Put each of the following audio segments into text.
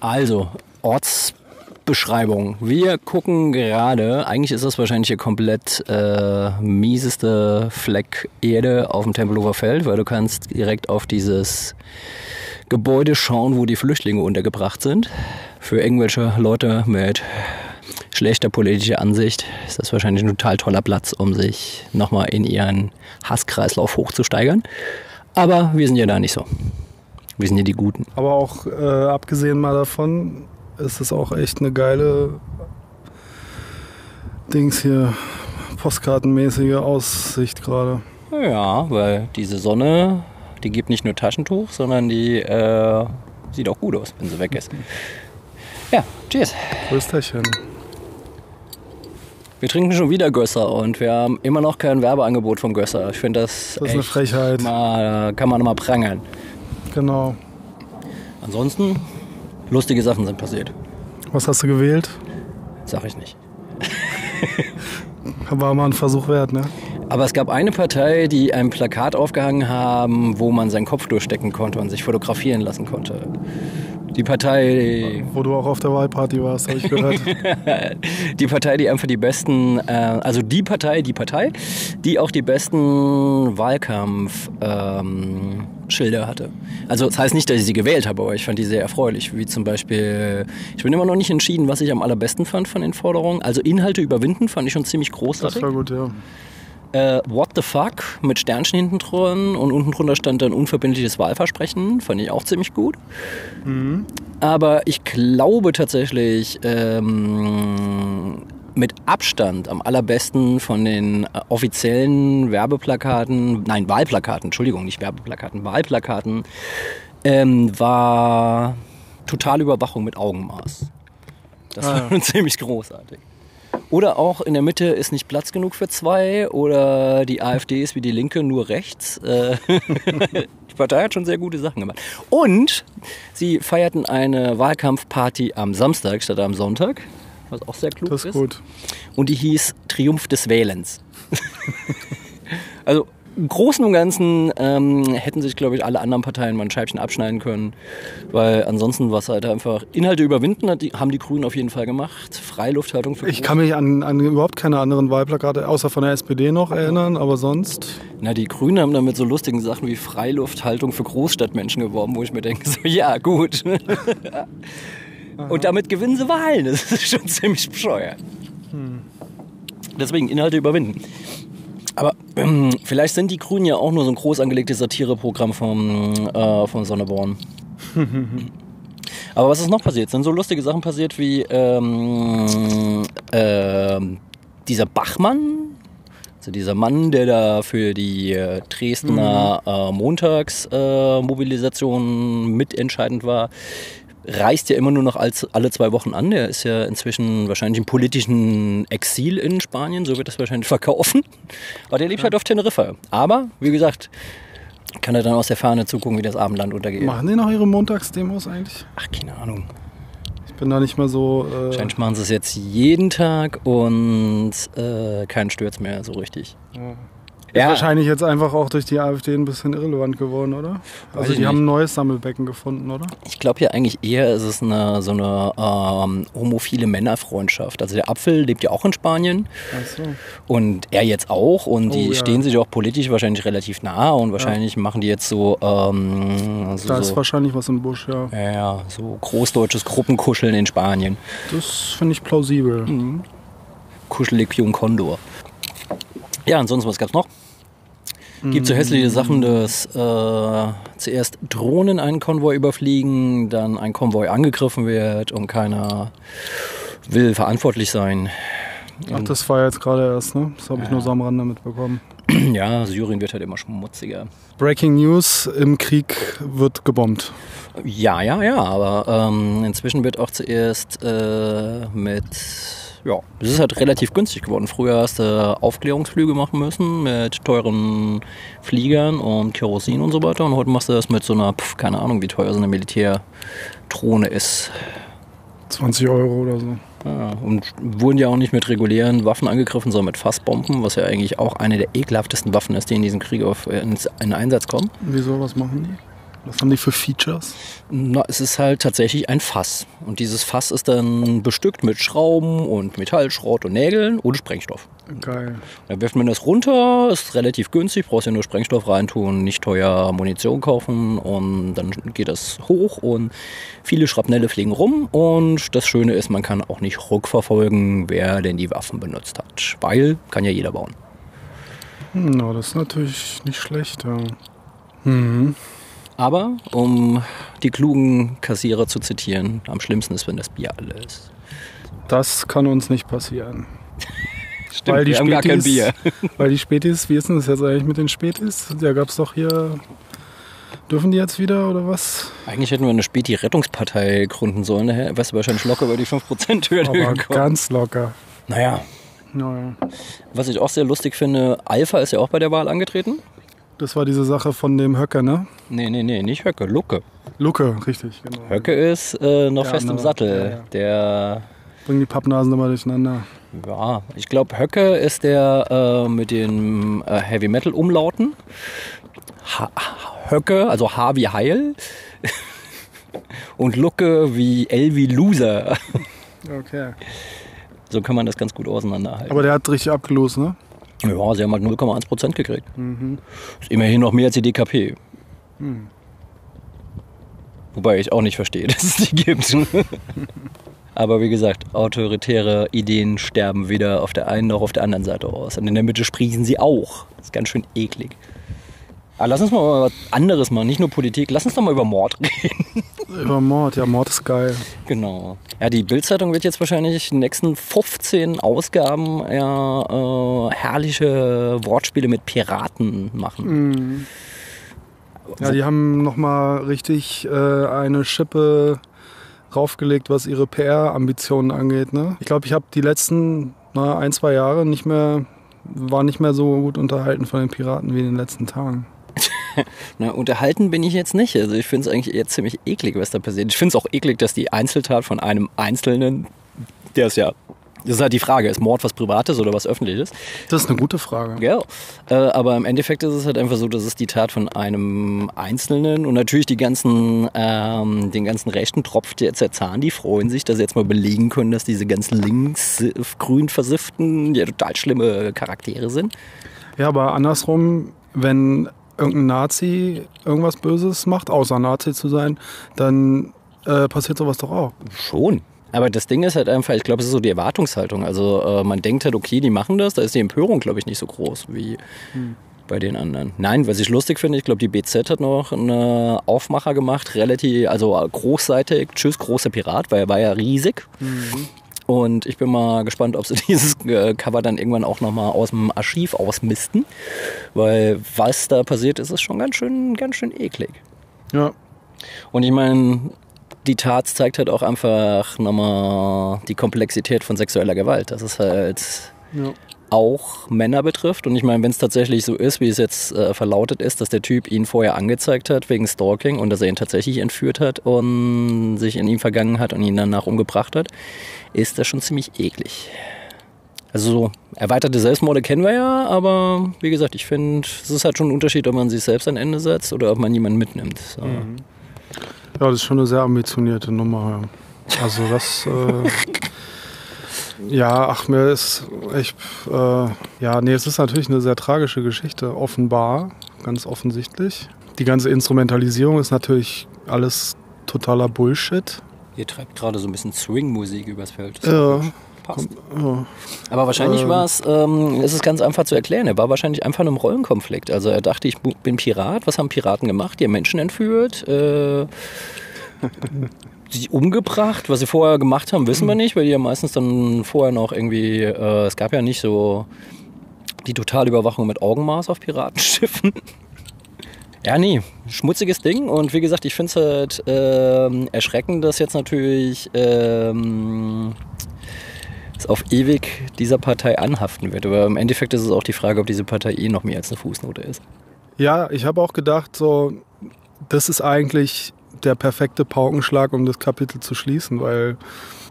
Also, Ortsbeschreibung. Wir gucken gerade, eigentlich ist das wahrscheinlich der komplett äh, mieseste Fleck Erde auf dem Tempelhofer Feld, weil du kannst direkt auf dieses Gebäude schauen, wo die Flüchtlinge untergebracht sind. Für irgendwelche Leute mit schlechter politischer Ansicht ist das wahrscheinlich ein total toller Platz, um sich nochmal in ihren Hasskreislauf hochzusteigern. Aber wir sind ja da nicht so. Wir sind ja die Guten. Aber auch äh, abgesehen mal davon, ist es auch echt eine geile Dings hier, postkartenmäßige Aussicht gerade. Ja, weil diese Sonne, die gibt nicht nur Taschentuch, sondern die äh, sieht auch gut aus, wenn sie weg ist. Ja, cheers. Prösterchen. Wir trinken schon wieder Gösser und wir haben immer noch kein Werbeangebot vom Gösser. Ich finde das, Das ist eine Frechheit. Mal, kann man mal prangern. Genau. Ansonsten, lustige Sachen sind passiert. Was hast du gewählt? Sag ich nicht. War mal ein Versuch wert, ne? Aber es gab eine Partei, die ein Plakat aufgehangen haben, wo man seinen Kopf durchstecken konnte und sich fotografieren lassen konnte. Die Partei, Wo du auch auf der Wahlparty warst, habe ich gehört. die Partei, die einfach die besten, äh, also die Partei, die Partei, die auch die besten Wahlkampfschilder ähm, Schilder hatte. Also das heißt nicht, dass ich sie gewählt habe, aber ich fand die sehr erfreulich. Wie zum Beispiel, ich bin immer noch nicht entschieden, was ich am allerbesten fand von den Forderungen. Also Inhalte überwinden fand ich schon ziemlich Das großartig. war gut, ja. Äh, What the fuck mit Sternchen hinten drin und unten drunter stand dann unverbindliches Wahlversprechen, fand ich auch ziemlich gut. Aber ich glaube tatsächlich, ähm, mit Abstand am allerbesten von den äh, offiziellen Werbeplakaten, nein, Wahlplakaten, Entschuldigung, nicht Werbeplakaten, Wahlplakaten, ähm, war totale Überwachung mit Augenmaß. Das Ah, war ja. ziemlich großartig. Oder auch in der Mitte ist nicht Platz genug für zwei oder die AfD ist wie die Linke nur rechts. Äh, die Partei hat schon sehr gute Sachen gemacht. Und sie feierten eine Wahlkampfparty am Samstag statt am Sonntag, was auch sehr klug Das ist. gut. Und die hieß Triumph des Wählens. also im Großen und Ganzen ähm, hätten sich, glaube ich, alle anderen Parteien mal ein Scheibchen abschneiden können, weil ansonsten war es halt einfach Inhalte überwinden, hat die, haben die Grünen auf jeden Fall gemacht. Freilufthaltung für Ich kann mich an, an überhaupt keine anderen Wahlplakate, außer von der SPD noch erinnern, aber sonst. Na, die Grünen haben damit so lustigen Sachen wie Freilufthaltung für Großstadtmenschen geworben, wo ich mir denke, so, ja, gut. Und damit gewinnen sie Wahlen. Das ist schon ziemlich bescheuert. Deswegen Inhalte überwinden. Aber ähm, vielleicht sind die Grünen ja auch nur so ein groß angelegtes Satireprogramm vom, äh, vom Sonneborn. Aber was ist noch passiert? Sind so lustige Sachen passiert wie ähm, ähm, dieser Bachmann, also dieser Mann, der da für die äh, Dresdner äh, Montagsmobilisation äh, Mobilisation mitentscheidend war, reist ja immer nur noch als, alle zwei Wochen an. Der ist ja inzwischen wahrscheinlich im politischen Exil in Spanien, so wird das wahrscheinlich verkaufen. Aber der lebt halt auf Teneriffa. Aber, wie gesagt, kann er dann aus der Ferne zugucken, wie das Abendland untergeht. Machen die noch ihre Montagsdemos eigentlich? Ach, keine Ahnung. Ich bin da nicht mehr so. Äh, Wahrscheinlich machen sie es jetzt jeden Tag und äh, keinen Stürz mehr so richtig. Ist wahrscheinlich jetzt einfach auch durch die AfD ein bisschen irrelevant geworden, oder? Also die haben nicht. ein neues Sammelbecken gefunden, oder? Ich glaube ja eigentlich eher, ist es eine, so eine ähm, homophile Männerfreundschaft. Also der Apfel lebt ja auch in Spanien Ach so. und er jetzt auch und die Oh, ja. stehen sich auch politisch wahrscheinlich relativ nah und wahrscheinlich machen die jetzt so, ähm, also Da ist so, wahrscheinlich was im Busch, ja. ja, ja, so großdeutsches Gruppenkuscheln in Spanien. Das finde ich plausibel. Mhm. Kuschelig ein Kondor. Ja, ansonsten, was gab's noch? Gibt so hässliche Sachen, dass äh, zuerst Drohnen einen Konvoi überfliegen, dann ein Konvoi angegriffen wird und keiner will verantwortlich sein. Ach, das war jetzt gerade erst, ne? Das habe ich nur so am Rande mitbekommen. Ja, Syrien wird halt immer schmutziger. Breaking News: Im Krieg wird gebombt. Ja, ja, ja, aber ähm, inzwischen wird auch zuerst äh, mit, ja, es ist halt relativ günstig geworden. Früher hast du Aufklärungsflüge machen müssen mit teuren Fliegern und Kerosin und so weiter und heute machst du das mit so einer, pf, keine Ahnung, wie teuer so eine Militärdrohne ist. 20 Euro oder so. Ja, und wurden ja auch nicht mit regulären Waffen angegriffen, sondern mit Fassbomben, was ja eigentlich auch eine der ekelhaftesten Waffen ist, die in diesem Krieg auf, ins- in Einsatz kommen. Wieso, was machen die? Was haben die für Features? Na, es ist halt tatsächlich ein Fass. Und dieses Fass ist dann bestückt mit Schrauben und Metallschrott und Nägeln und Sprengstoff. Geil. Dann wirft man das runter, ist relativ günstig, brauchst ja nur Sprengstoff reintun, nicht teuer Munition kaufen und dann geht das hoch und viele Schrapnelle fliegen rum und das Schöne ist, man kann auch nicht rückverfolgen, wer denn die Waffen benutzt hat, weil kann ja jeder bauen. Hm, no, das ist natürlich nicht schlecht, ja. Mhm. Aber, um die klugen Kassierer zu zitieren, am schlimmsten ist, wenn das Bier alle ist. Das kann uns nicht passieren. Stimmt, weil die wir haben gar kein Spätis- Bier. Weil die Spätis, wie ist denn das jetzt eigentlich mit den Spätis? Da gab es doch hier. Dürfen die jetzt wieder oder was? Eigentlich hätten wir eine Späti-Rettungspartei gründen sollen. Daher wärst du wahrscheinlich locker über die 5%-Hürde Aber gekommen. ganz locker. Naja, Naja. was ich auch sehr lustig finde, Alpha ist ja auch bei der Wahl angetreten. Das war diese Sache von dem Höcker, ne? Nee, nee, nee, nicht Höcke, Lucke. Lucke, richtig, genau. Höcke ist äh, noch Der fest im andere, Sattel. ja, ja. Der, Bringen die Pappnasen immer durcheinander. ja, ich glaube, Höcke ist der äh, mit den äh, Heavy Metal Umlauten. Ha Höcke, also H wie Heil. Und Lucke wie L wie Loser. Okay. So kann man das ganz gut auseinanderhalten. Aber der hat richtig abgelost, ne? Ja, sie haben halt 0,1% gekriegt. Mhm. Ist immerhin noch mehr als die DKP. Hm. Wobei ich auch nicht verstehe, dass es die gibt. Aber wie gesagt, autoritäre Ideen sterben weder auf der einen noch auf der anderen Seite aus. Und in der Mitte sprießen sie auch. Das ist ganz schön eklig. Aber lass uns mal was anderes machen, nicht nur Politik. Lass uns doch mal über Mord reden. Über Mord, ja, Mord ist geil. Genau. Ja, die Bildzeitung wird jetzt wahrscheinlich in den nächsten 15 Ausgaben ja, äh, herrliche Wortspiele mit Piraten machen. Mhm. Ja, die haben nochmal richtig äh, eine Schippe raufgelegt, was ihre PR-Ambitionen angeht. Ne? Ich glaube, ich habe die letzten na, ein, zwei Jahre nicht mehr, war nicht mehr so gut unterhalten von den Piraten wie in den letzten Tagen. Na, unterhalten bin ich jetzt nicht. Also ich finde es eigentlich eher ziemlich eklig, was da passiert. Ich finde es auch eklig, dass die Einzeltat von einem Einzelnen, der ist ja, das ist halt die Frage, ist Mord was Privates oder was Öffentliches? Das ist eine gute Frage. Ja, äh, aber im Endeffekt ist es halt einfach so, dass es die Tat von einem Einzelnen und natürlich die ganzen, ähm, den ganzen rechten Tropf der Zerzahn, die freuen sich, dass sie jetzt mal belegen können, dass diese ganzen links-grün versifften, ja total schlimme Charaktere sind. Ja, aber andersrum, wenn irgendein Nazi irgendwas Böses macht, außer Nazi zu sein, dann äh, passiert sowas doch auch. Schon. Aber das Ding ist halt einfach, ich glaube, es ist so die Erwartungshaltung. Also äh, man denkt halt, okay, die machen das, da ist die Empörung, glaube ich, nicht so groß wie bei den anderen. Nein, was ich lustig finde, ich glaube, die BZ hat noch einen Aufmacher gemacht, relativ, also großseitig, tschüss, großer Pirat, weil er war ja riesig. Und ich bin mal gespannt, ob sie dieses äh, Cover dann irgendwann auch nochmal aus dem Archiv ausmisten. Weil was da passiert ist, ist schon ganz schön, ganz schön eklig. Ja, Und ich meine, die Tat zeigt halt auch einfach nochmal die Komplexität von sexueller Gewalt. Das ist halt ja. Auch Männer betrifft. Und ich meine, wenn es tatsächlich so ist, wie es jetzt äh, verlautet ist, dass der Typ ihn vorher angezeigt hat wegen Stalking und dass er ihn tatsächlich entführt hat und sich in ihm vergangen hat und ihn danach umgebracht hat, ist das schon ziemlich eklig. Also so erweiterte Selbstmorde kennen wir ja, aber wie gesagt, ich finde, es ist halt schon ein Unterschied, ob man sich selbst ein Ende setzt oder ob man jemanden mitnimmt. So. Ja, das ist schon eine sehr ambitionierte Nummer. Ja. Also das. Äh, ja, ach, mir ist echt. Äh, ja, nee, es ist natürlich eine sehr tragische Geschichte, offenbar, ganz offensichtlich. Die ganze Instrumentalisierung ist natürlich alles totaler Bullshit. Ihr treibt gerade so ein bisschen Swing-Musik übers Feld. Ja, passt. ja. Aber wahrscheinlich Ähm. war es, ähm, es ist ganz einfach zu erklären, er war wahrscheinlich einfach in einem Rollenkonflikt. Also er dachte, ich bin Pirat, was haben Piraten gemacht? Die haben Menschen entführt, äh, sie umgebracht. Was sie vorher gemacht haben, wissen wir nicht, weil die ja meistens dann vorher noch irgendwie, äh, es gab ja nicht so die Totalüberwachung mit Augenmaß auf Piratenschiffen. Ja, nee, schmutziges Ding. Und wie gesagt, ich finde es halt ähm, erschreckend, dass jetzt natürlich ähm, es auf ewig dieser Partei anhaften wird. Aber im Endeffekt ist es auch die Frage, ob diese Partei eh noch mehr als eine Fußnote ist. Ja, ich habe auch gedacht, so, das ist eigentlich der perfekte Paukenschlag, um das Kapitel zu schließen, weil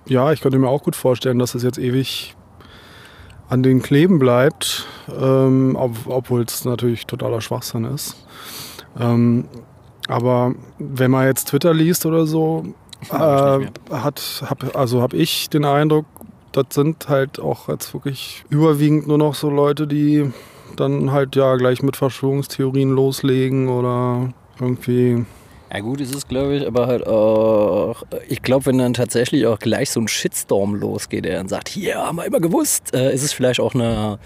ja, ich könnte mir auch gut vorstellen, dass es jetzt ewig an den Kleben bleibt, ähm, ob, obwohl es natürlich totaler Schwachsinn ist. Ähm, Aber wenn man jetzt Twitter liest oder so, äh, hat, hab, also habe ich den Eindruck, das sind halt auch jetzt wirklich überwiegend nur noch so Leute, die dann halt ja gleich mit Verschwörungstheorien loslegen oder irgendwie. Ja gut, es ist glaube ich, aber halt auch, ich glaube, wenn dann tatsächlich auch gleich so ein Shitstorm losgeht, der dann sagt, hier haben wir immer gewusst, äh, ist es vielleicht auch eine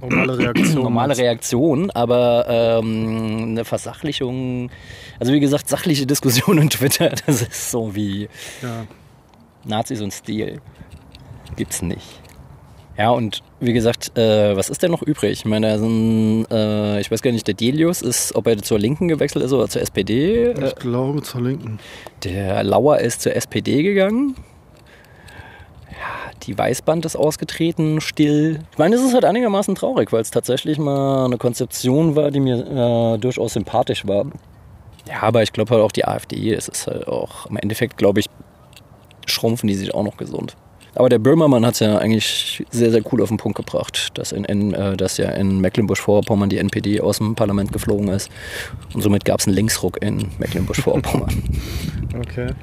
normale Reaktion. normale Reaktion, aber ähm, eine Versachlichung, also wie gesagt, sachliche Diskussion in Twitter, das ist so wie Ja. Nazis und Stil. Gibt's nicht. Ja, und wie gesagt, äh, was ist denn noch übrig? Ich meine, da sind, äh, ich weiß gar nicht, der Delius ist, ob er zur Linken gewechselt ist oder zur SPD. Äh, Ich glaube zur Linken. der Lauer ist zur SPD gegangen. Ja, die Weißband ist ausgetreten, still. Ich meine, es ist halt einigermaßen traurig, weil es tatsächlich mal eine Konzeption war, die mir äh, durchaus sympathisch war. Ja, aber ich glaube halt auch die AfD, es ist halt auch, im Endeffekt, glaube ich, schrumpfen die sich auch noch gesund. Aber der Böhmermann hat es ja eigentlich sehr, sehr cool auf den Punkt gebracht, dass, in, in, äh, dass ja in Mecklenburg-Vorpommern die NPD aus dem Parlament geflogen ist. Und somit gab es einen Linksruck in Mecklenburg-Vorpommern. Okay.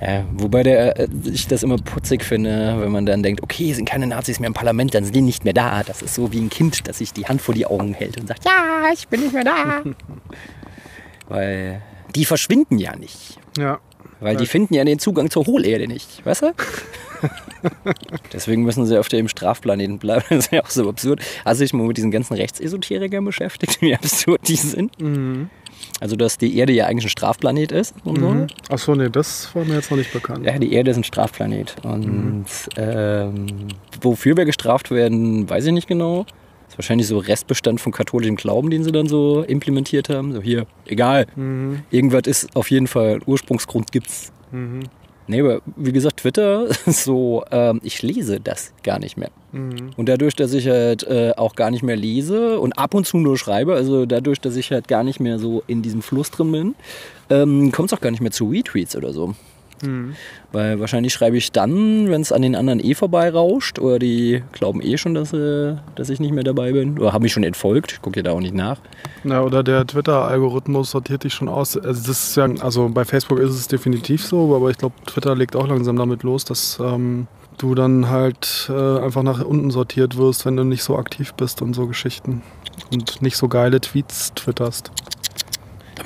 Ja, wobei der, äh, ich das immer putzig finde, wenn man dann denkt, okay, sind keine Nazis mehr im Parlament, dann sind die nicht mehr da. Das ist so wie ein Kind, das sich die Hand vor die Augen hält und sagt, ja, ich bin nicht mehr da. Weil die verschwinden ja nicht. Ja. Weil die finden ja den Zugang zur Hohlerde nicht, weißt du? Deswegen müssen sie auf dem Strafplaneten bleiben. Das ist ja auch so absurd. Hast du dich mal mit diesen ganzen Rechtsesoterikern beschäftigt, wie absurd die sind? Mhm. Also, dass die Erde ja eigentlich ein Strafplanet ist und so. Mhm. Achso, nee, das war mir jetzt noch nicht bekannt. Ja, die Erde ist ein Strafplanet. Und ähm, wofür wir gestraft werden, weiß ich nicht genau. Das ist wahrscheinlich so Restbestand von katholischem Glauben, den sie dann so implementiert haben. So hier, egal. Mhm. Irgendwas ist auf jeden Fall, Ursprungsgrund gibt's. Mhm. Nee, aber wie gesagt, Twitter ist so, ähm, ich lese das gar nicht mehr. Mhm. Und dadurch, dass ich halt äh, auch gar nicht mehr lese und ab und zu nur schreibe, also dadurch, dass ich halt gar nicht mehr so in diesem Fluss drin bin, ähm, kommt es auch gar nicht mehr zu Retweets oder so. Mhm. Weil wahrscheinlich schreibe ich dann, wenn es an den anderen eh vorbeirauscht, oder die glauben eh schon, dass, äh, dass ich nicht mehr dabei bin, oder haben mich schon entfolgt, ich gucke ja da auch nicht nach. Ja, oder der Twitter-Algorithmus sortiert dich schon aus. Also, das ist ja, also bei Facebook ist es definitiv so, aber ich glaube, Twitter legt auch langsam damit los, dass ähm, du dann halt äh, einfach nach unten sortiert wirst, wenn du nicht so aktiv bist und so Geschichten. Und nicht so geile Tweets twitterst.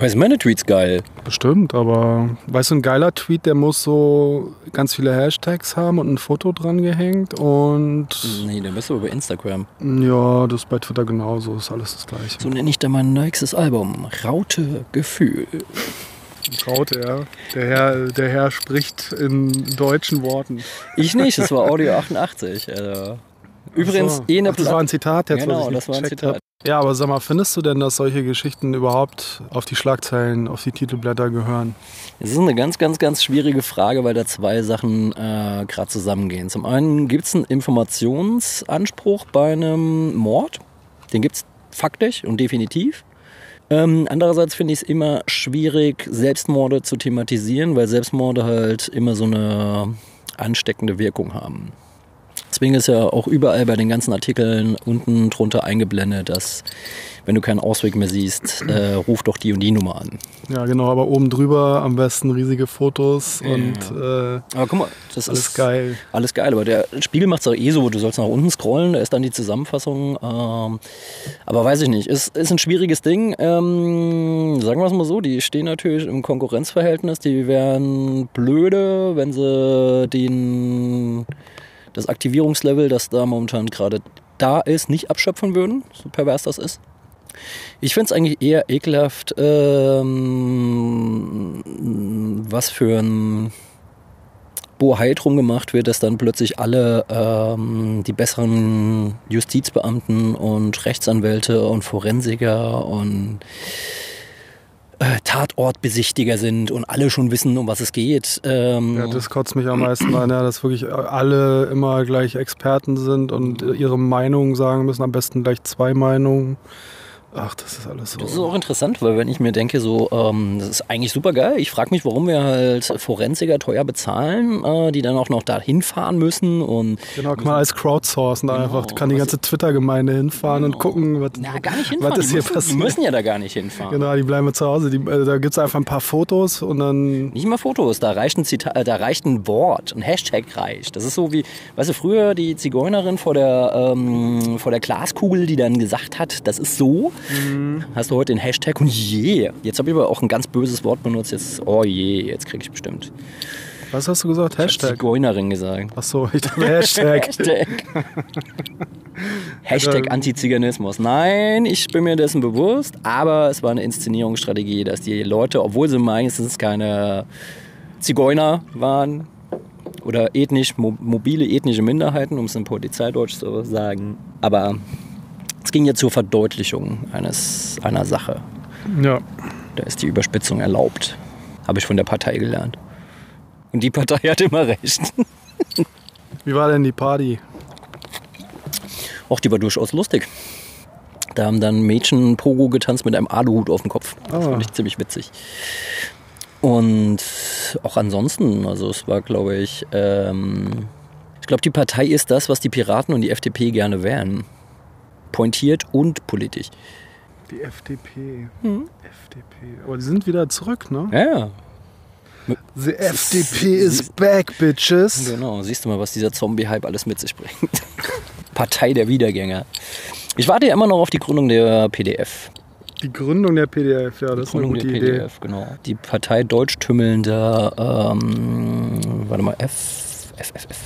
Aber sind meine Tweets geil. Bestimmt, aber weißt du, ein geiler Tweet, der muss so ganz viele Hashtags haben und ein Foto dran gehängt und Nee, dann bist du aber bei Instagram. ja, das ist bei Twitter genauso, ist alles das gleiche. So nenne ich dann mein nächstes Album. Raute Gefühl. Traute, ja. Der Herr, der Herr spricht in deutschen Worten. Ich nicht, das war Audio 88. Also. Übrigens, so. eh eine Ach, das war ein. Zitat jetzt, Genau, was ich das war ein Zitat. hab. Ja, aber sag mal, findest du denn, dass solche Geschichten überhaupt auf die Schlagzeilen, auf die Titelblätter gehören? Es ist eine ganz, ganz, ganz schwierige Frage, weil da zwei Sachen äh, gerade zusammengehen. Zum einen gibt es einen Informationsanspruch bei einem Mord. Den gibt es faktisch und definitiv. Ähm, andererseits finde ich es immer schwierig, Selbstmorde zu thematisieren, weil Selbstmorde halt immer so eine ansteckende Wirkung haben. Deswegen ist ja auch überall bei den ganzen Artikeln unten drunter eingeblendet, dass wenn du keinen Ausweg mehr siehst, äh, ruf doch die und die Nummer an. Ja, genau, aber oben drüber am besten riesige Fotos und äh, Aber guck mal, das alles ist geil. Alles geil, aber der Spiegel macht es auch eh so, du sollst nach unten scrollen, da ist dann die Zusammenfassung. Ähm, aber weiß ich nicht, ist, ist ein schwieriges Ding. Ähm, sagen wir es mal so, die stehen natürlich im Konkurrenzverhältnis, die wären blöde, wenn sie den, das Aktivierungslevel, das da momentan gerade da ist, nicht abschöpfen würden, so pervers das ist. Ich finde es eigentlich eher ekelhaft, ähm, was für ein Bohai drum gemacht wird, dass dann plötzlich alle ähm, die besseren Justizbeamten und Rechtsanwälte und Forensiker und äh, Tatortbesichtiger sind und alle schon wissen, um was es geht. Ähm, Ja, das kotzt mich am meisten an, ja, dass wirklich alle immer gleich Experten sind und ihre Meinung sagen müssen, am besten gleich zwei Meinungen. Ach, das ist alles so. Das ist auch interessant, weil wenn ich mir denke, so, ähm, das ist eigentlich super geil. Ich frage mich, warum wir halt Forensiker teuer bezahlen, äh, die dann auch noch da hinfahren müssen und. Genau, kann man als crowdsourcen Genau, einfach. Kann die ganze Twitter-Gemeinde hinfahren und gucken, was, Na, gar nicht hinfahren. was ist hier müssen, die passiert. müssen ja da gar nicht hinfahren. Genau, die bleiben zu Hause. Die, äh, da gibt es einfach ein paar Fotos und dann. Nicht mal Fotos, da reicht ein Zita äh, da reicht ein Wort, ein Hashtag reicht. Das ist so wie, weißt du, früher die Zigeunerin vor der, ähm, vor der Glaskugel, die dann gesagt hat, das ist so. Hast du heute den Hashtag und je. Jetzt habe ich aber auch ein ganz böses Wort benutzt, jetzt, oh je, jetzt kriege ich bestimmt. Was hast du gesagt? Ich Hashtag. Zigeunerin gesagt. Achso, ich dachte Hashtag. Hashtag. Hashtag Antiziganismus. Nein, ich bin mir dessen bewusst, aber es war eine Inszenierungsstrategie, dass die Leute, obwohl sie meistens keine Zigeuner waren oder ethnisch, mo mobile ethnische Minderheiten, um es in Polizeideutsch zu sagen, aber es ging ja zur Verdeutlichung eines, einer Sache. ja. Da ist die Überspitzung erlaubt. Habe ich von der Partei gelernt. Und die Partei hat immer recht. Wie war denn die Party? Och, die war durchaus lustig. Da haben dann Mädchen Pogo getanzt mit einem Aluhut auf dem Kopf. Das Ah. fand ich ziemlich witzig. Und auch ansonsten, also es war, glaube ich, ähm, ich glaube, die Partei ist das, was die Piraten und die FDP gerne wären. Pointiert und politisch. Die FDP. FDP. Aber die sind wieder zurück, ne? Ja, The FDP is back, bitches. genau. Siehst du mal, was dieser Zombie-Hype alles mit sich bringt. Partei der Wiedergänger. Ich warte ja immer noch auf die Gründung der PDF. Die Gründung der PDF, ja, das ist eine Gründung gute der Idee. PDF, genau. Die Partei Deutschtümmelnder, ähm, warte mal, F, F, F, F.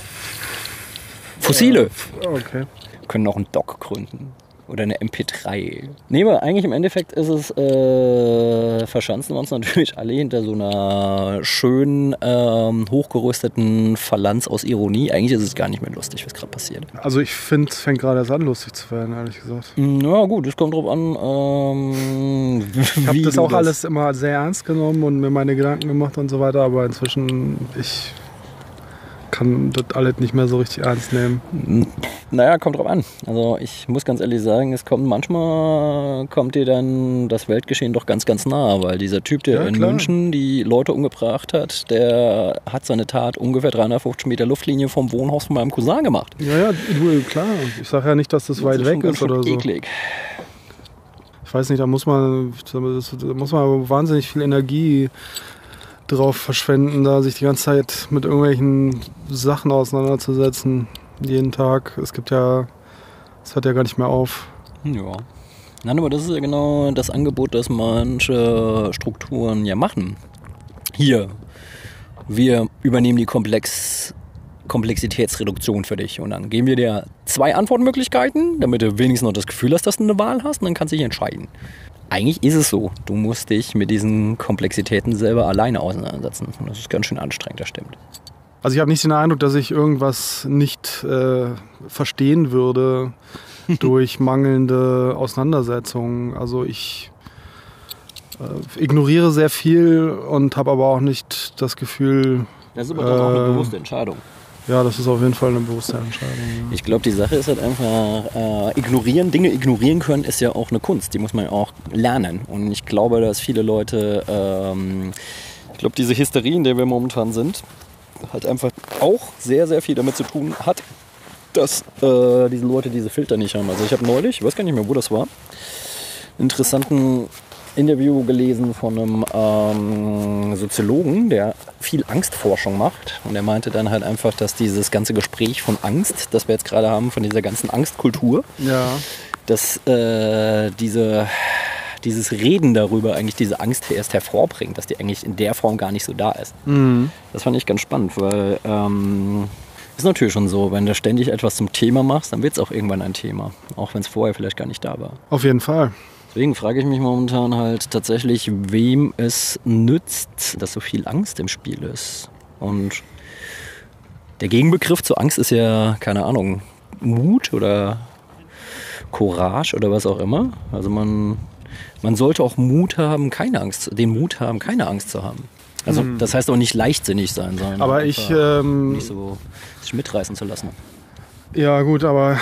Fossile Okay. Können auch einen Doc gründen. Oder eine MP3. Nee, aber eigentlich im Endeffekt ist es, äh, verschanzen wir uns natürlich alle hinter so einer schön ähm, hochgerüsteten Phalanz aus Ironie. Eigentlich ist es gar nicht mehr lustig, was gerade passiert. Also ich finde, es fängt gerade erst an, lustig zu werden, ehrlich gesagt. Ja gut, es kommt drauf an, ähm, Ich habe das auch alles immer sehr ernst genommen und mir meine Gedanken gemacht und so weiter, aber inzwischen, ich kann das alles nicht mehr so richtig ernst nehmen. Naja, kommt drauf an. Also ich muss ganz ehrlich sagen, es kommt manchmal kommt dir dann das Weltgeschehen doch ganz, ganz nah, weil dieser Typ, der Ja, in klar. München die Leute umgebracht hat, der hat seine Tat ungefähr 350 Meter Luftlinie vom Wohnhaus von meinem Cousin gemacht. Ja, ja, klar. Ich sage ja nicht, dass das weit ist weg ist oder so. Eklig. Ich weiß nicht, da muss man, da muss man wahnsinnig viel Energie drauf verschwenden, da sich die ganze Zeit mit irgendwelchen Sachen auseinanderzusetzen. Jeden Tag. Es gibt ja, es hört ja gar nicht mehr auf. Ja. Nein, aber das ist ja genau das Angebot, das manche Strukturen ja machen. Hier, wir übernehmen die Komplex Komplexitätsreduktion für dich und dann geben wir dir zwei Antwortmöglichkeiten, damit du wenigstens noch das Gefühl hast, dass du eine Wahl hast und dann kannst du dich entscheiden. Eigentlich ist es so, du musst dich mit diesen Komplexitäten selber alleine auseinandersetzen. Und das ist ganz schön anstrengend, das stimmt. Also ich habe nicht den Eindruck, dass ich irgendwas nicht äh, verstehen würde durch mangelnde Auseinandersetzungen. Also ich äh, ignoriere sehr viel und habe aber auch nicht das Gefühl, Das ist aber dann auch eine Äh, bewusste Entscheidung. Ja, das ist auf jeden Fall eine bewusste Entscheidung. Ja. Ich glaube, die Sache ist halt einfach, äh, ignorieren, Dinge ignorieren können, ist ja auch eine Kunst. Die muss man ja auch lernen. Und ich glaube, dass viele Leute, ähm, ich glaube, diese Hysterie, in der wir momentan sind, hat einfach auch sehr, sehr viel damit zu tun hat, dass äh, diese Leute diese Filter nicht haben. Also ich habe neulich, ich weiß gar nicht mehr, wo das war, einen interessanten Interview gelesen von einem ähm, Soziologen, der viel Angstforschung macht. Und der meinte dann halt einfach, dass dieses ganze Gespräch von Angst, das wir jetzt gerade haben, von dieser ganzen Angstkultur, ja. dass äh, diese, dieses Reden darüber eigentlich diese Angst erst hervorbringt, dass die eigentlich in der Form gar nicht so da ist. Mhm. Das fand ich ganz spannend, weil ähm, ist natürlich schon so, wenn du ständig etwas zum Thema machst, dann wird es auch irgendwann ein Thema, auch wenn es vorher vielleicht gar nicht da war. Auf jeden Fall. Deswegen frage ich mich momentan halt tatsächlich, wem es nützt, dass so viel Angst im Spiel ist. Und der Gegenbegriff zur Angst ist ja, keine Ahnung, Mut oder Courage oder was auch immer. Also man, man sollte auch Mut haben, keine Angst, den Mut haben, keine Angst zu haben. Also das heißt auch nicht leichtsinnig sein, sondern Aber ich, ähm, nicht so sich mitreißen zu lassen. ja gut, aber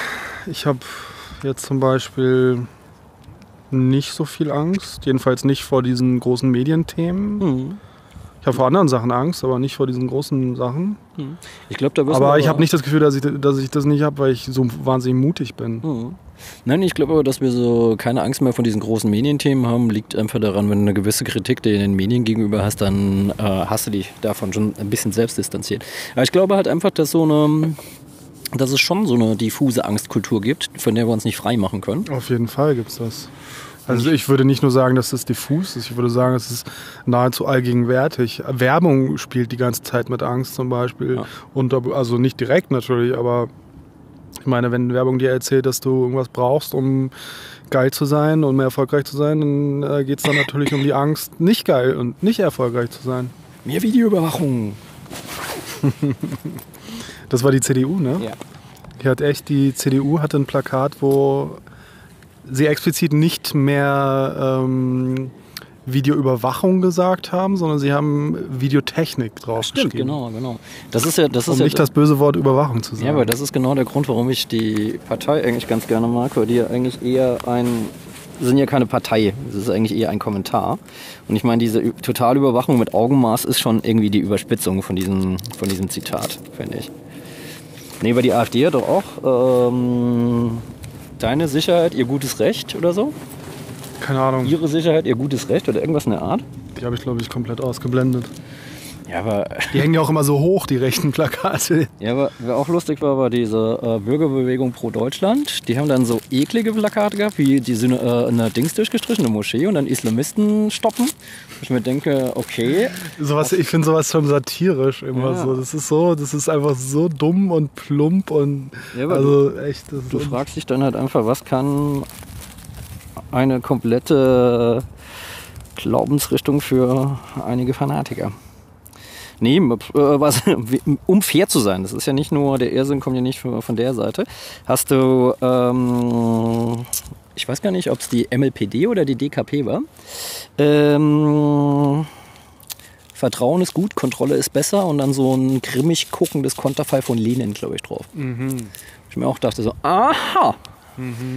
ich habe jetzt zum Beispiel nicht so viel Angst. Jedenfalls nicht vor diesen großen Medienthemen. Mhm. Ich habe vor anderen Sachen Angst, aber nicht vor diesen großen Sachen. Ich glaube, da Aber du ich habe nicht das Gefühl, dass ich, dass ich das nicht habe, weil ich so wahnsinnig mutig bin. Mhm. Nein, ich glaube aber, dass wir so keine Angst mehr von diesen großen Medienthemen haben, liegt einfach daran, wenn du eine gewisse Kritik dir den Medien gegenüber hast, dann äh, hast du dich davon schon ein bisschen selbst distanziert. Aber ich glaube halt einfach, dass so eine, dass es schon so eine diffuse Angstkultur gibt, von der wir uns nicht frei machen können. Auf jeden Fall gibt es das. Also ich würde nicht nur sagen, dass das diffus ist, ich würde sagen, es ist nahezu allgegenwärtig. Werbung spielt die ganze Zeit mit Angst zum Beispiel. Ja. Und, also nicht direkt natürlich, aber ich meine, wenn Werbung dir erzählt, dass du irgendwas brauchst, um geil zu sein und mehr erfolgreich zu sein, dann äh, geht es dann natürlich um die Angst, nicht geil und nicht erfolgreich zu sein. Mehr Videoüberwachung. Das war die CDU, ne? Ja. Die hat echt, die CDU hatte ein Plakat, wo sie explizit nicht mehr ähm, Videoüberwachung gesagt haben, sondern sie haben Videotechnik draufgeschrieben. Stimmt, genau, genau. Das ist ja, das ist Um ja nicht das böse Wort Überwachung zu sagen. Ja, aber das ist genau der Grund, warum ich die Partei eigentlich ganz gerne mag, weil die ja eigentlich eher ein sind ja keine Partei, es ist eigentlich eher ein Kommentar. Und ich meine, diese Totalüberwachung mit Augenmaß ist schon irgendwie die Überspitzung von diesem, von diesem Zitat, finde ich. Nee, weil die AfD hat doch auch ähm, deine Sicherheit, ihr gutes Recht oder so. Keine Ahnung, Ihre Sicherheit, ihr gutes Recht oder irgendwas in der Art. die habe ich glaube ich komplett ausgeblendet. Ja, aber, Die hängen ja auch immer so hoch, die rechten Plakate. ja, aber wer auch lustig war, war diese äh, Bürgerbewegung pro Deutschland. Die haben dann so eklige Plakate gehabt, wie die sind äh, eine Dings durchgestrichen, eine Moschee und dann Islamisten stoppen. Wo ich mir denke, okay, Sowas, ich finde sowas schon satirisch immer Ja. so. Das ist so, das ist einfach so dumm und plump und Ja, aber also echt. Das Du fragst dich dann halt einfach, was kann eine komplette Glaubensrichtung für einige Fanatiker? Nee, äh, was, um fair zu sein, das ist ja nicht nur, der Irrsinn kommt ja nicht von der Seite, hast du, ähm, ich weiß gar nicht, ob es die MLPD oder die DKP war, ähm, Vertrauen ist gut, Kontrolle ist besser und dann so ein grimmig guckendes Konterfei von Lenin, glaube ich, drauf. Ich mir auch dachte so, aha,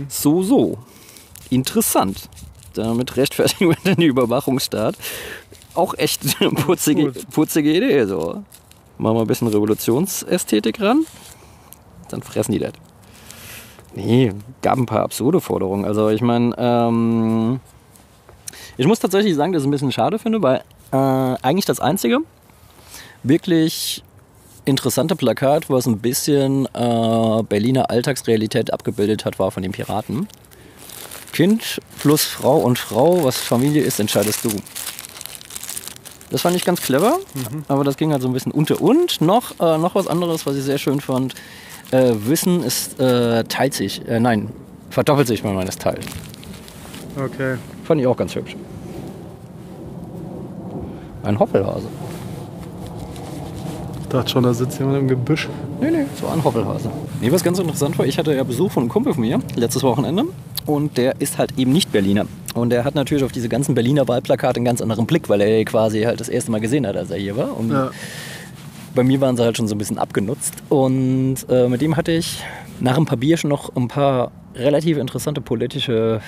so, so, interessant. Damit rechtfertigen wir den Überwachungsstaat. Auch echt eine putzige, putzige Idee. So. Machen wir ein bisschen Revolutionsästhetik ran, dann fressen die das. Nee, gab ein paar absurde Forderungen. Also ich meine, ähm, ich muss tatsächlich sagen, dass ich es ein bisschen schade finde, weil äh, eigentlich das einzige wirklich interessante Plakat, was ein bisschen äh, Berliner Alltagsrealität abgebildet hat, war von den Piraten. Kind plus Frau und Frau, was Familie ist, entscheidest du. Das fand ich ganz clever, aber das ging halt so ein bisschen unter. Und noch, äh, noch was anderes, was ich sehr schön fand. Äh, Wissen ist, äh, teilt sich, äh, nein, verdoppelt sich, wenn man es teilt. okay. Fand ich auch ganz hübsch. Ein Hoppelhase. Ich dachte schon, da sitzt jemand im Gebüsch. Nee, nee, so ein Hoppelhase. Nee, was ganz interessant war, ich hatte ja Besuch von einem Kumpel von mir letztes Wochenende und der ist halt eben nicht Berliner. Und der hat natürlich auf diese ganzen Berliner Wahlplakate einen ganz anderen Blick, weil er quasi halt das erste Mal gesehen hat, als er hier war. Und Ja. bei mir waren sie halt schon so ein bisschen abgenutzt. Und äh, mit dem hatte ich nach ein paar Bier schon noch ein paar relativ interessante politische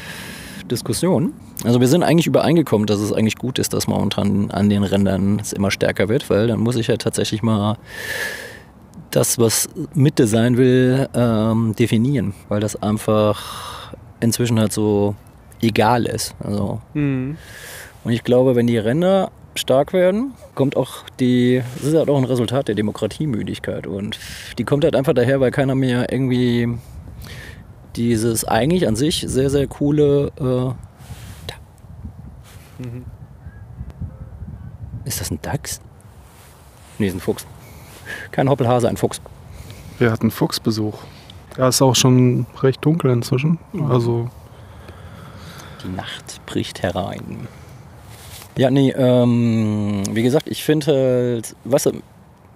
Diskussionen. Also wir sind eigentlich übereingekommen, dass es eigentlich gut ist, dass momentan an den Rändern es immer stärker wird, weil dann muss ich ja tatsächlich mal das, was Mitte sein will, ähm, definieren, weil das einfach inzwischen halt so egal ist. Also Mhm. und ich glaube, wenn die Ränder stark werden, kommt auch die, das ist halt auch ein Resultat der Demokratiemüdigkeit. Und die kommt halt einfach daher, weil keiner mehr irgendwie dieses eigentlich an sich sehr, sehr coole. Äh, da. Ist das ein Dachs? Nee, ist ein Fuchs. Kein Hoppelhase, ein Fuchs. Wir hatten Fuchsbesuch. Ja, ist auch schon recht dunkel inzwischen. Also, Die Nacht bricht herein. Ja, nee, ähm, wie gesagt, ich finde halt, weißt du,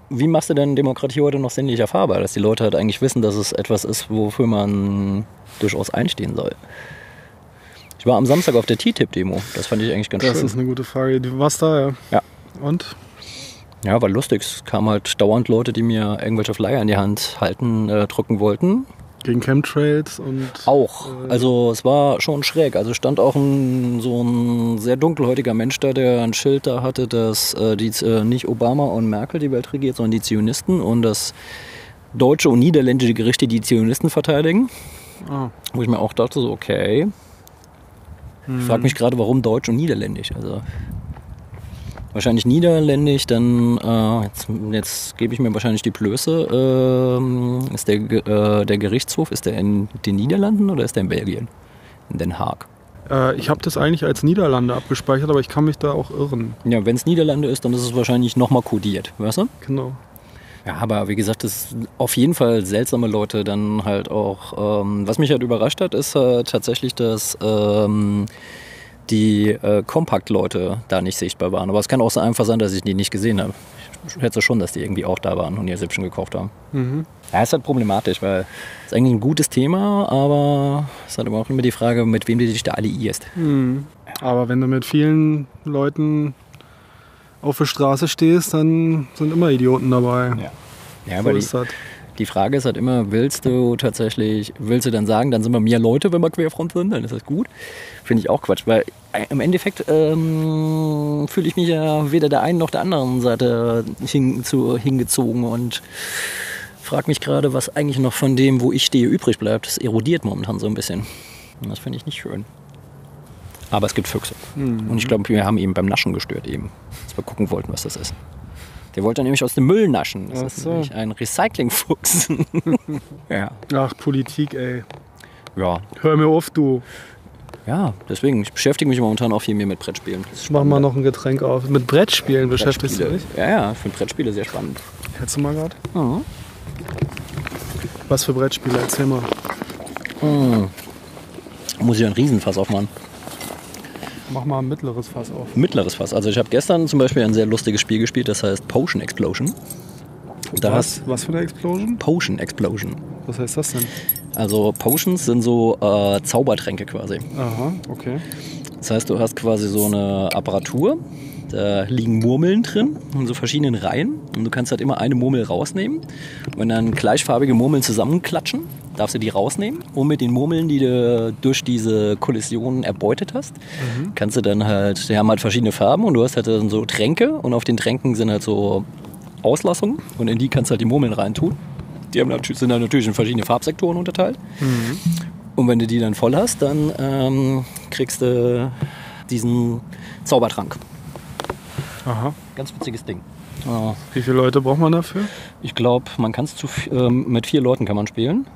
wie machst du denn Demokratie heute noch sinnlich erfahrbar? Dass die Leute halt eigentlich wissen, dass es etwas ist, wofür man durchaus einstehen soll. Ich war am Samstag auf der TTIP-Demo. Das fand ich eigentlich ganz das schön. ist eine gute Frage. Du warst da, ja? Ja. Und? Ja, war lustig. Es kamen halt dauernd Leute, die mir irgendwelche Flyer in die Hand halten, äh, drücken wollten. Gegen Chemtrails und. Auch. Also es war schon schräg. Also stand auch ein, so ein sehr dunkelhäutiger Mensch da, der ein Schild da hatte, dass äh, die, äh, nicht Obama und Merkel die Welt regiert, sondern die Zionisten und dass deutsche und niederländische Gerichte die Zionisten verteidigen. Ah. Wo ich mir auch dachte, so okay. Ich frage mich gerade, warum Deutsch und Niederländisch. Also wahrscheinlich Niederländisch, dann äh, jetzt, jetzt gebe ich mir wahrscheinlich die Blöße. Ähm, ist der, äh, der Gerichtshof, ist der in den Niederlanden oder ist der in Belgien? In Den Haag. Äh, ich habe das eigentlich als Niederlande abgespeichert, aber ich kann mich da auch irren. Ja, wenn es Niederlande ist, dann ist es wahrscheinlich nochmal kodiert, weißt du? Genau. Ja, aber wie gesagt, das sind auf jeden Fall seltsame Leute dann halt auch. Ähm, was mich halt überrascht hat, ist halt tatsächlich, dass ähm, die äh, Compact-Leute da nicht sichtbar waren. Aber es kann auch so einfach sein, dass ich die nicht gesehen habe. Ich schätze schon, dass die irgendwie auch da waren und ihr Sippchen gekauft haben. Mhm. Ja, ist halt problematisch, weil es ist eigentlich ein gutes Thema, aber es ist halt immer auch immer die Frage, mit wem du dich da alliierst. Mhm. Aber wenn du mit vielen Leuten auf der Straße stehst, dann sind immer Idioten dabei. Ja. Ja, so aber die, ist das. Die Frage ist halt immer, willst du tatsächlich, willst du dann sagen, dann sind wir mehr Leute, wenn wir Querfront sind, dann ist das gut? Finde ich auch Quatsch, weil äh, im Endeffekt ähm, fühle ich mich ja weder der einen noch der anderen Seite hin, zu, hingezogen und frage mich gerade, was eigentlich noch von dem, wo ich stehe, übrig bleibt. Das erodiert momentan so ein bisschen. Und das finde ich nicht schön. Aber es gibt Füchse. Und ich glaube, wir haben ihn beim Naschen gestört eben. Dass wir gucken wollten, was das ist. Der wollte nämlich aus dem Müll naschen. Das Ach ist so. nämlich ein Recyclingfuchs. ja. Ach, Politik, ey. ja. Hör mir auf, du. Ja, deswegen, ich beschäftige mich momentan auch viel mehr mit Brettspielen. Ich mach mal noch ein Getränk auf. Mit Brettspielen beschäftigst du dich? Ja, ja, ich finde Brettspiele sehr spannend. Hättest du mal gerade? Mhm. Was für Brettspiele? Erzähl mal. Muss ich ein Riesenfass aufmachen. Mach mal ein mittleres Fass auf. Mittleres Fass. Also ich habe gestern zum Beispiel ein sehr lustiges Spiel gespielt, das heißt Potion Explosion. Da Was? Was für eine Explosion? Potion Explosion. Was heißt das denn? Also Potions sind so äh, Zaubertränke quasi. Aha, okay. Das heißt, du hast quasi so eine Apparatur, da liegen Murmeln drin in so verschiedenen Reihen und du kannst halt immer eine Murmel rausnehmen. Und wenn dann gleichfarbige Murmeln zusammenklatschen, darfst du die rausnehmen und mit den Murmeln, die du durch diese Kollision erbeutet hast, kannst du dann halt, die haben halt verschiedene Farben und du hast halt dann so Tränke und auf den Tränken sind halt so Auslassungen und in die kannst du halt die Murmeln reintun. Die haben natürlich, sind dann natürlich in verschiedene Farbsektoren unterteilt. Und wenn du die dann voll hast, dann ähm, kriegst du diesen Zaubertrank. Aha. Ganz witziges Ding. Ja, Wie viele Leute braucht man dafür? ich glaube, man kann es ähm, mit vier Leuten kann man spielen.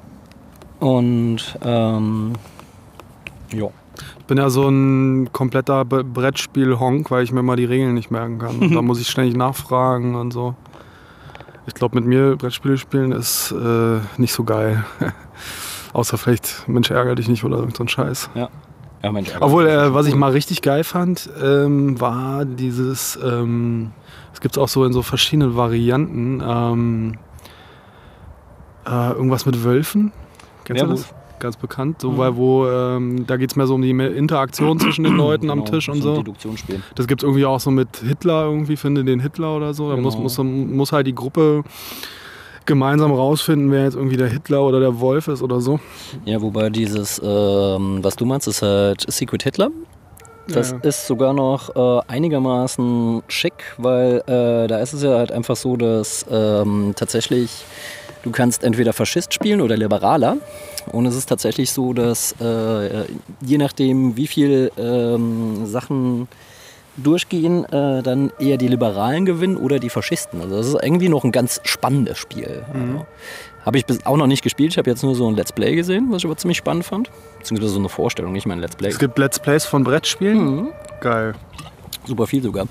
Und ähm, ja. Ich bin ja so ein kompletter Brettspiel-Honk, weil ich mir mal die Regeln nicht merken kann. Und da muss ich ständig nachfragen und so. Ich glaube, mit mir Brettspiele spielen ist äh, nicht so geil. Außer vielleicht, Mensch, ärgere dich nicht oder so ein Scheiß. Ja. Ja Mensch, Obwohl, äh, was ich mal richtig geil fand, ähm, war dieses, ähm, es gibt auch so in so verschiedenen Varianten, ähm, äh, irgendwas mit Wölfen. Kennst du das? Werwolf. Ganz bekannt. So, weil wo, ähm, da geht es mehr so um die Interaktion zwischen den Leuten am Genau, Tisch und so. Das gibt es irgendwie auch so mit Hitler, irgendwie finde den Hitler oder so. Da Genau. muss, muss, muss halt die Gruppe gemeinsam rausfinden, wer jetzt irgendwie der Hitler oder der Wolf ist oder so. Ja, wobei dieses, ähm, was du meinst, ist halt Secret Hitler. Das Ja. ist sogar noch äh, einigermaßen schick, weil äh, da ist es ja halt einfach so, dass ähm, tatsächlich du kannst entweder Faschist spielen oder Liberaler. Und es ist tatsächlich so, dass äh, je nachdem, wie viel ähm, Sachen durchgehen, äh, dann eher die Liberalen gewinnen oder die Faschisten. Also das ist irgendwie noch ein ganz spannendes Spiel. Also, habe ich bis auch noch nicht gespielt. Ich habe jetzt nur so ein Let's Play gesehen, was ich aber ziemlich spannend fand. Beziehungsweise so eine Vorstellung, nicht mein Let's Play. Es gibt Let's Plays von Brettspielen. Mhm. Geil. Super viel sogar.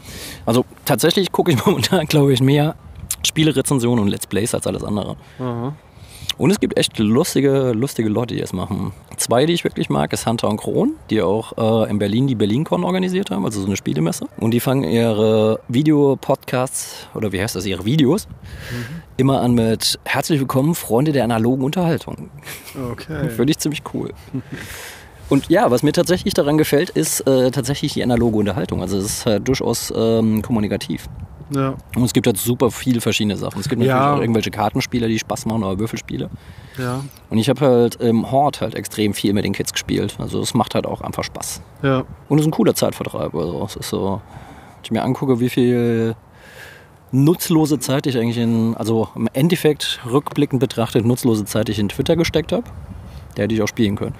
Also tatsächlich gucke ich momentan, glaube ich, mehr Spielerezensionen und Let's Plays als alles andere. Aha. Und es gibt echt lustige, lustige Leute, die es machen. Zwei, die ich wirklich mag, ist Hunter und Kron, die auch äh, in Berlin die BerlinCon organisiert haben, also so eine Spielemesse. Und die fangen ihre Videopodcasts, oder wie heißt das, ihre Videos, immer an mit Herzlich willkommen, Freunde der analogen Unterhaltung. Okay. Finde ich ziemlich cool. Und ja, was mir tatsächlich daran gefällt, ist äh, tatsächlich die analoge Unterhaltung. Also es ist halt durchaus ähm, kommunikativ. Ja. Und es gibt halt super viele verschiedene Sachen. Es gibt natürlich Ja. auch irgendwelche Kartenspiele, die Spaß machen oder Würfelspiele. Ja. Und ich habe halt im Horde halt extrem viel mit den Kids gespielt. Also es macht halt auch einfach Spaß. Ja. Und es ist ein cooler Zeitvertreib. Also es ist so, wenn ich mir angucke, wie viel nutzlose Zeit ich eigentlich in, also im Endeffekt rückblickend betrachtet, nutzlose Zeit ich in Twitter gesteckt habe, der hätte ich auch spielen können.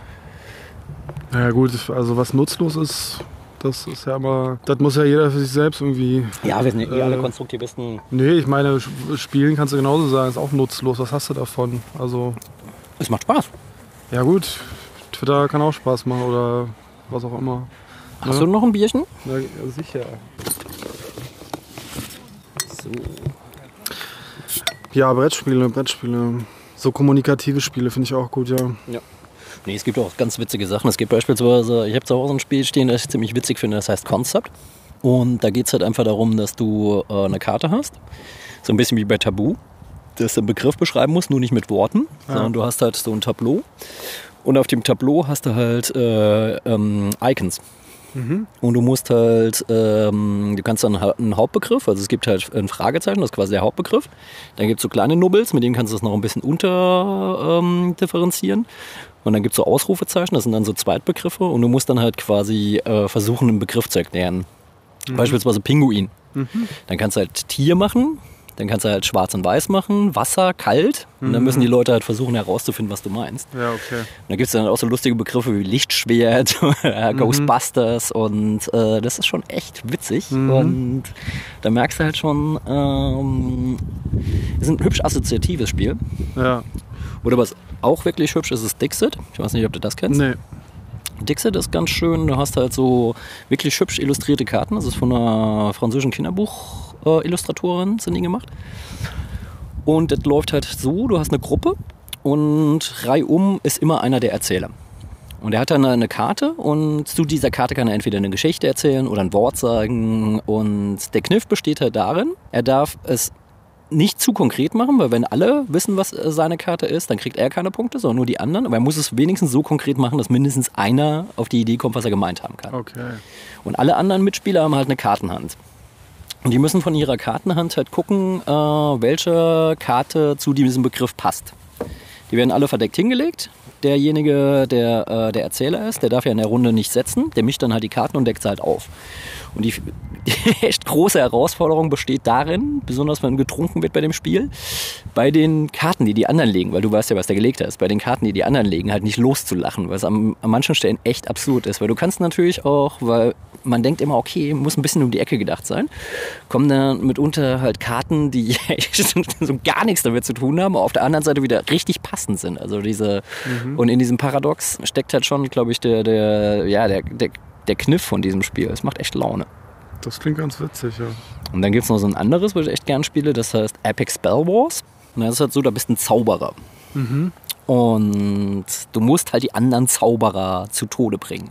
Ja gut, also was nutzlos ist, das ist ja immer, das muss ja jeder für sich selbst irgendwie. Ja, wir sind ja eh Äh, alle Konstruktivisten. Nee, ich meine, spielen kannst du genauso sagen, ist auch nutzlos. Was hast du davon? Also, Es macht Spaß. ja gut, Twitter kann auch Spaß machen oder was auch immer. Hast Ja. du noch ein Bierchen? Ja, sicher. So. Ja, Brettspiele, Brettspiele. So kommunikative Spiele finde ich auch gut, ja. Nee, es gibt auch ganz witzige Sachen. Es gibt beispielsweise, ich habe zu Hause ein Spiel stehen, das ich ziemlich witzig finde, das heißt Concept. Und da geht es halt einfach darum, dass du äh, eine Karte hast. So ein bisschen wie bei Tabu, dass du einen Begriff beschreiben musst, nur nicht mit Worten, sondern du hast halt so ein Tableau. Und auf dem Tableau hast du halt äh, ähm, Icons. Und du musst halt, ähm, du kannst dann einen Hauptbegriff, also es gibt halt ein Fragezeichen, das ist quasi der Hauptbegriff. Dann gibt es so kleine Nubbels, mit denen kannst du das noch ein bisschen unter ähm. Und dann gibt es so Ausrufezeichen, das sind dann so Zweitbegriffe. Und du musst dann halt quasi äh, versuchen, einen Begriff zu erklären. Beispielsweise Pinguin. Dann kannst du halt Tier machen, dann kannst du halt schwarz und weiß machen, Wasser, kalt. Und dann müssen die Leute halt versuchen herauszufinden, was du meinst. Ja, okay. Und da gibt es dann auch so lustige Begriffe wie Lichtschwert oder Ghostbusters und äh, das ist schon echt witzig. Und da merkst du halt schon, ähm, es ist ein hübsch assoziatives Spiel. Ja. Oder was auch wirklich hübsch ist, ist Dixit. Ich weiß nicht, ob du das kennst. Nee. Dixit ist ganz schön. Du hast halt so wirklich hübsch illustrierte Karten. Das ist von einer französischen Kinderbuch-Illustratorin, sind die gemacht. Und das läuft halt so, du hast eine Gruppe und reihum ist immer einer der Erzähler. Und er hat dann eine Karte und zu dieser Karte kann er entweder eine Geschichte erzählen oder ein Wort sagen. Und der Kniff besteht halt darin, er darf es nicht zu konkret machen, weil wenn alle wissen, was äh, seine Karte ist, dann kriegt er keine Punkte, sondern nur die anderen. Aber er muss es wenigstens so konkret machen, dass mindestens einer auf die Idee kommt, was er gemeint haben kann. Okay. Und alle anderen Mitspieler haben halt eine Kartenhand. Und die müssen von ihrer Kartenhand halt gucken, äh, welche Karte zu diesem Begriff passt. Die werden alle verdeckt hingelegt. Derjenige, der äh, der Erzähler ist, der darf ja in der Runde nicht setzen. Der mischt dann halt die Karten und deckt sie halt auf. Und die, die echt große Herausforderung besteht darin, besonders wenn getrunken wird bei dem Spiel, bei den Karten, die die anderen legen, weil du weißt ja, was der gelegt hast, bei den Karten, die die anderen legen, halt nicht loszulachen, weil es an, an manchen Stellen echt absurd ist. Weil du kannst natürlich auch, weil man denkt immer, okay, muss ein bisschen um die Ecke gedacht sein, kommen dann mitunter halt Karten, die so gar nichts damit zu tun haben, aber auf der anderen Seite wieder richtig passend sind. Also diese, und in diesem Paradox steckt halt schon, glaube ich, der, der, ja, der, der, der Kniff von diesem Spiel. Es macht echt Laune. Das klingt ganz witzig, ja. Und dann gibt es noch so ein anderes, was ich echt gern spiele, das heißt Epic Spell Wars. Und das ist halt so, da bist du ein Zauberer. Und du musst halt die anderen Zauberer zu Tode bringen.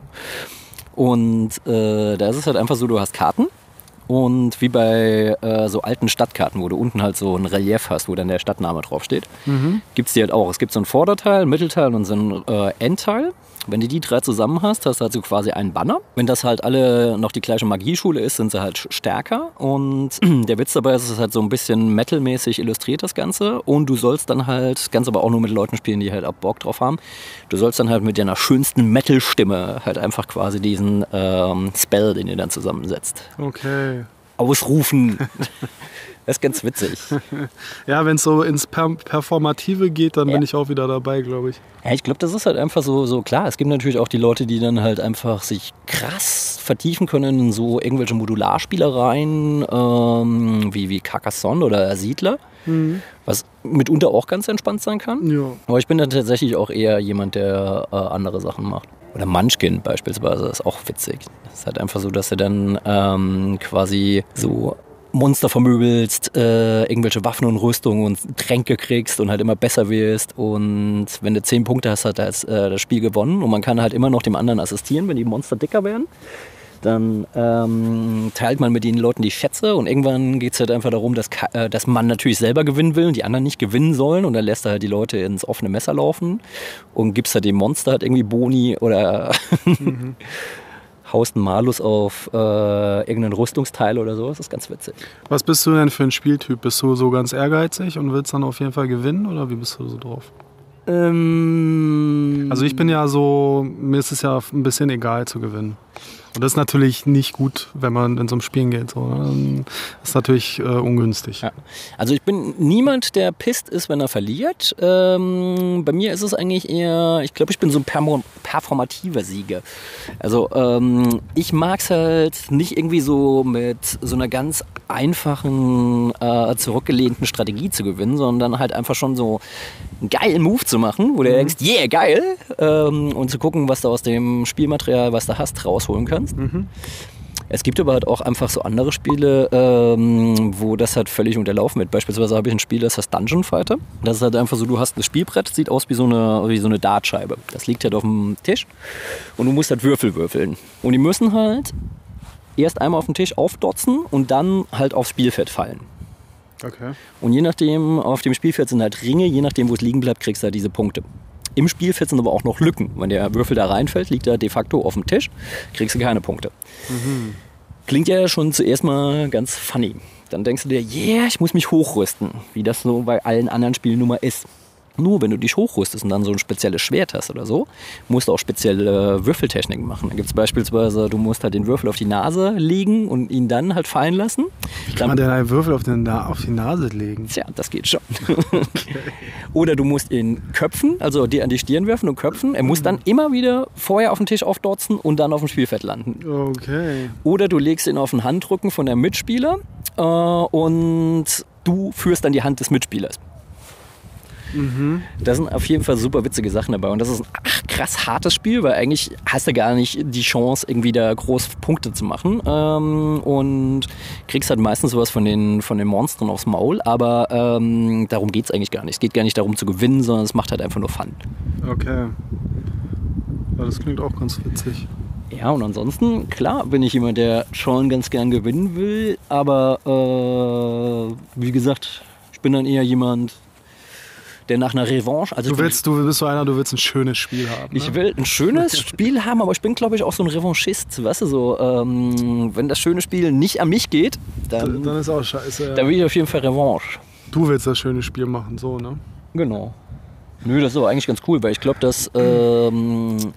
Und äh, da ist es halt einfach so, du hast Karten. Und wie bei äh, so alten Stadtkarten, wo du unten halt so ein Relief hast, wo dann der Stadtname draufsteht, gibt es die halt auch. Es gibt so ein Vorderteil, ein Mittelteil und so ein äh, Endteil. Wenn du die drei zusammen hast, hast du halt so quasi einen Banner. Wenn das halt alle noch die gleiche Magieschule ist, sind sie halt stärker. Und der Witz dabei ist, es ist halt so ein bisschen metalmäßig illustriert, das Ganze. Und du sollst dann halt, ganz aber auch nur mit Leuten spielen, die halt auch Bock drauf haben, du sollst dann halt mit deiner schönsten Metal-Stimme halt einfach quasi diesen ähm, Spell, den ihr dann zusammensetzt, Okay. Ausrufen. das ist ganz witzig. Ja, wenn es so ins per Performative geht, dann Ja. bin ich auch wieder dabei, glaube ich. Ja, ich glaube, das ist halt einfach so, so klar. Es gibt natürlich auch die Leute, die dann halt einfach sich krass vertiefen können in so irgendwelche Modularspielereien ähm, wie, wie Carcassonne oder Siedler, was mitunter auch ganz entspannt sein kann. Ja. Aber ich bin dann tatsächlich auch eher jemand, der äh, andere Sachen macht. Oder Munchkin beispielsweise ist auch witzig. Es ist halt einfach so, dass du dann ähm, quasi so Monster vermöbelst, äh, irgendwelche Waffen und Rüstungen und Tränke kriegst und halt immer besser wirst. Und wenn du zehn Punkte hast, hat das, äh, das Spiel gewonnen. Und man kann halt immer noch dem anderen assistieren, wenn die Monster dicker werden. Dann ähm, teilt man mit den Leuten die Schätze und irgendwann geht es halt einfach darum, dass, äh, dass man natürlich selber gewinnen will und die anderen nicht gewinnen sollen und dann lässt er halt die Leute ins offene Messer laufen und gibst halt dem Monster halt irgendwie Boni oder haust einen Malus auf äh, irgendeinen Rüstungsteil oder so. Das ist ganz witzig. Was bist du denn für ein Spieltyp? Bist du so ganz ehrgeizig und willst dann auf jeden Fall gewinnen oder wie bist du so drauf? Ähm, Also ich bin ja so, mir ist es ja ein bisschen egal zu gewinnen. Und das ist natürlich nicht gut, wenn man in so einem Spielen geht. So. ne? Das ist natürlich äh, ungünstig. Ja. Also ich bin niemand, der pisst ist, wenn er verliert. Ähm, bei mir ist es eigentlich eher, ich glaube, ich bin so ein performativer Sieger. Also ähm, ich mag es halt nicht irgendwie so mit so einer ganz einfachen, äh, zurückgelehnten Strategie zu gewinnen, sondern halt einfach schon so einen geilen Move zu machen, wo du denkst, yeah, geil, ähm, und zu gucken, was du aus dem Spielmaterial, was du hast, rausholen kannst. Es gibt aber halt auch einfach so andere Spiele, ähm, wo das halt völlig unterlaufen wird. Beispielsweise habe ich ein Spiel, das heißt Dungeon Fighter. Das ist halt einfach so, du hast ein Spielbrett, sieht aus wie so eine, wie so eine Dartscheibe. Das liegt halt auf dem Tisch und du musst halt Würfel würfeln. Und die müssen halt erst einmal auf den Tisch aufdotzen und dann halt aufs Spielfeld fallen. Okay. Und je nachdem, auf dem Spielfeld sind halt Ringe, je nachdem, wo es liegen bleibt, kriegst du halt diese Punkte. Im Spielfeld sind aber auch noch Lücken. Wenn der Würfel da reinfällt, liegt er de facto auf dem Tisch, kriegst du keine Punkte. Klingt ja schon zuerst mal ganz funny. Dann denkst du dir, yeah, ich muss mich hochrüsten, wie das so bei allen anderen Spielen nun mal ist. Nur wenn du dich hochrüstest und dann so ein spezielles Schwert hast oder so, musst du auch spezielle Würfeltechniken machen. Da gibt es beispielsweise, du musst halt den Würfel auf die Nase legen und ihn dann halt fallen lassen. Kann man denn einen Würfel auf, den auf die Nase legen? Tja, das geht schon. Oder du musst ihn köpfen, also dir an die Stirn werfen und köpfen. Er muss dann immer wieder vorher auf den Tisch aufdotzen und dann auf dem Spielfeld landen. Okay. Oder du legst ihn auf den Handrücken von der Mitspieler äh, und du führst dann die Hand des Mitspielers. Da sind auf jeden Fall super witzige Sachen dabei. Und das ist ein ach, krass hartes Spiel, weil eigentlich hast du gar nicht die Chance, irgendwie da groß Punkte zu machen. Ähm, und kriegst halt meistens sowas von den, von den Monstern aufs Maul. Aber ähm, darum geht es eigentlich gar nicht. Es geht gar nicht darum zu gewinnen, sondern es macht halt einfach nur Fun. Okay. Ja, das klingt auch ganz witzig. Ja, und ansonsten, klar, bin ich jemand, der schon ganz gern gewinnen will. Aber äh, wie gesagt, ich bin dann eher jemand, der nach einer Revanche. Also Du willst, du bist so einer, du willst ein schönes Spiel haben. Ne? Ich will ein schönes Spiel haben, aber ich bin, glaube ich, auch so ein Revanchist. Weißt du, so, ähm, wenn das schöne Spiel nicht an mich geht, dann, Dann ist auch scheiße. dann will ich auf jeden Fall Revanche. Du willst das schöne Spiel machen, so, ne? Genau. Nö, das ist aber eigentlich ganz cool, weil ich glaube, dass ähm,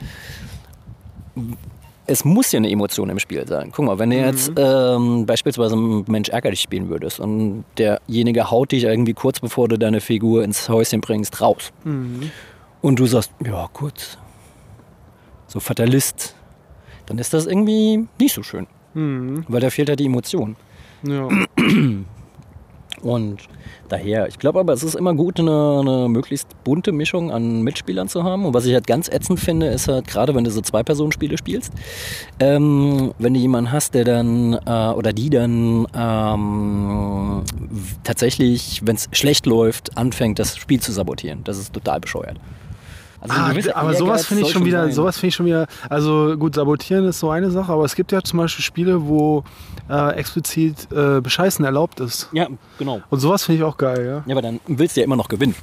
es muss ja eine Emotion im Spiel sein. Guck mal, wenn du jetzt ähm, beispielsweise Mensch ärger dich spielen würdest und derjenige haut dich irgendwie kurz bevor du deine Figur ins Häuschen bringst raus und du sagst, ja gut, so Fatalist, dann ist das irgendwie nicht so schön, Mhm. weil da fehlt halt die Emotion. Ja. Und daher, ich glaube aber, es ist immer gut, eine, eine möglichst bunte Mischung an Mitspielern zu haben. Und was ich halt ganz ätzend finde, ist halt, gerade wenn du so Zwei-Personen-Spiele spielst, ähm, wenn du jemanden hast, der dann äh, oder die dann ähm, tatsächlich, wenn es schlecht läuft, anfängt, das Spiel zu sabotieren. Das ist total bescheuert. Also Ah, aber sowas finde ich schon wieder, sein. sowas finde ich schon wieder, also gut, sabotieren ist so eine Sache, aber es gibt ja zum Beispiel Spiele, wo äh, explizit äh, Bescheißen erlaubt ist. Ja, genau. Und sowas finde ich auch geil, ja. Ja, aber dann willst du ja immer noch gewinnen.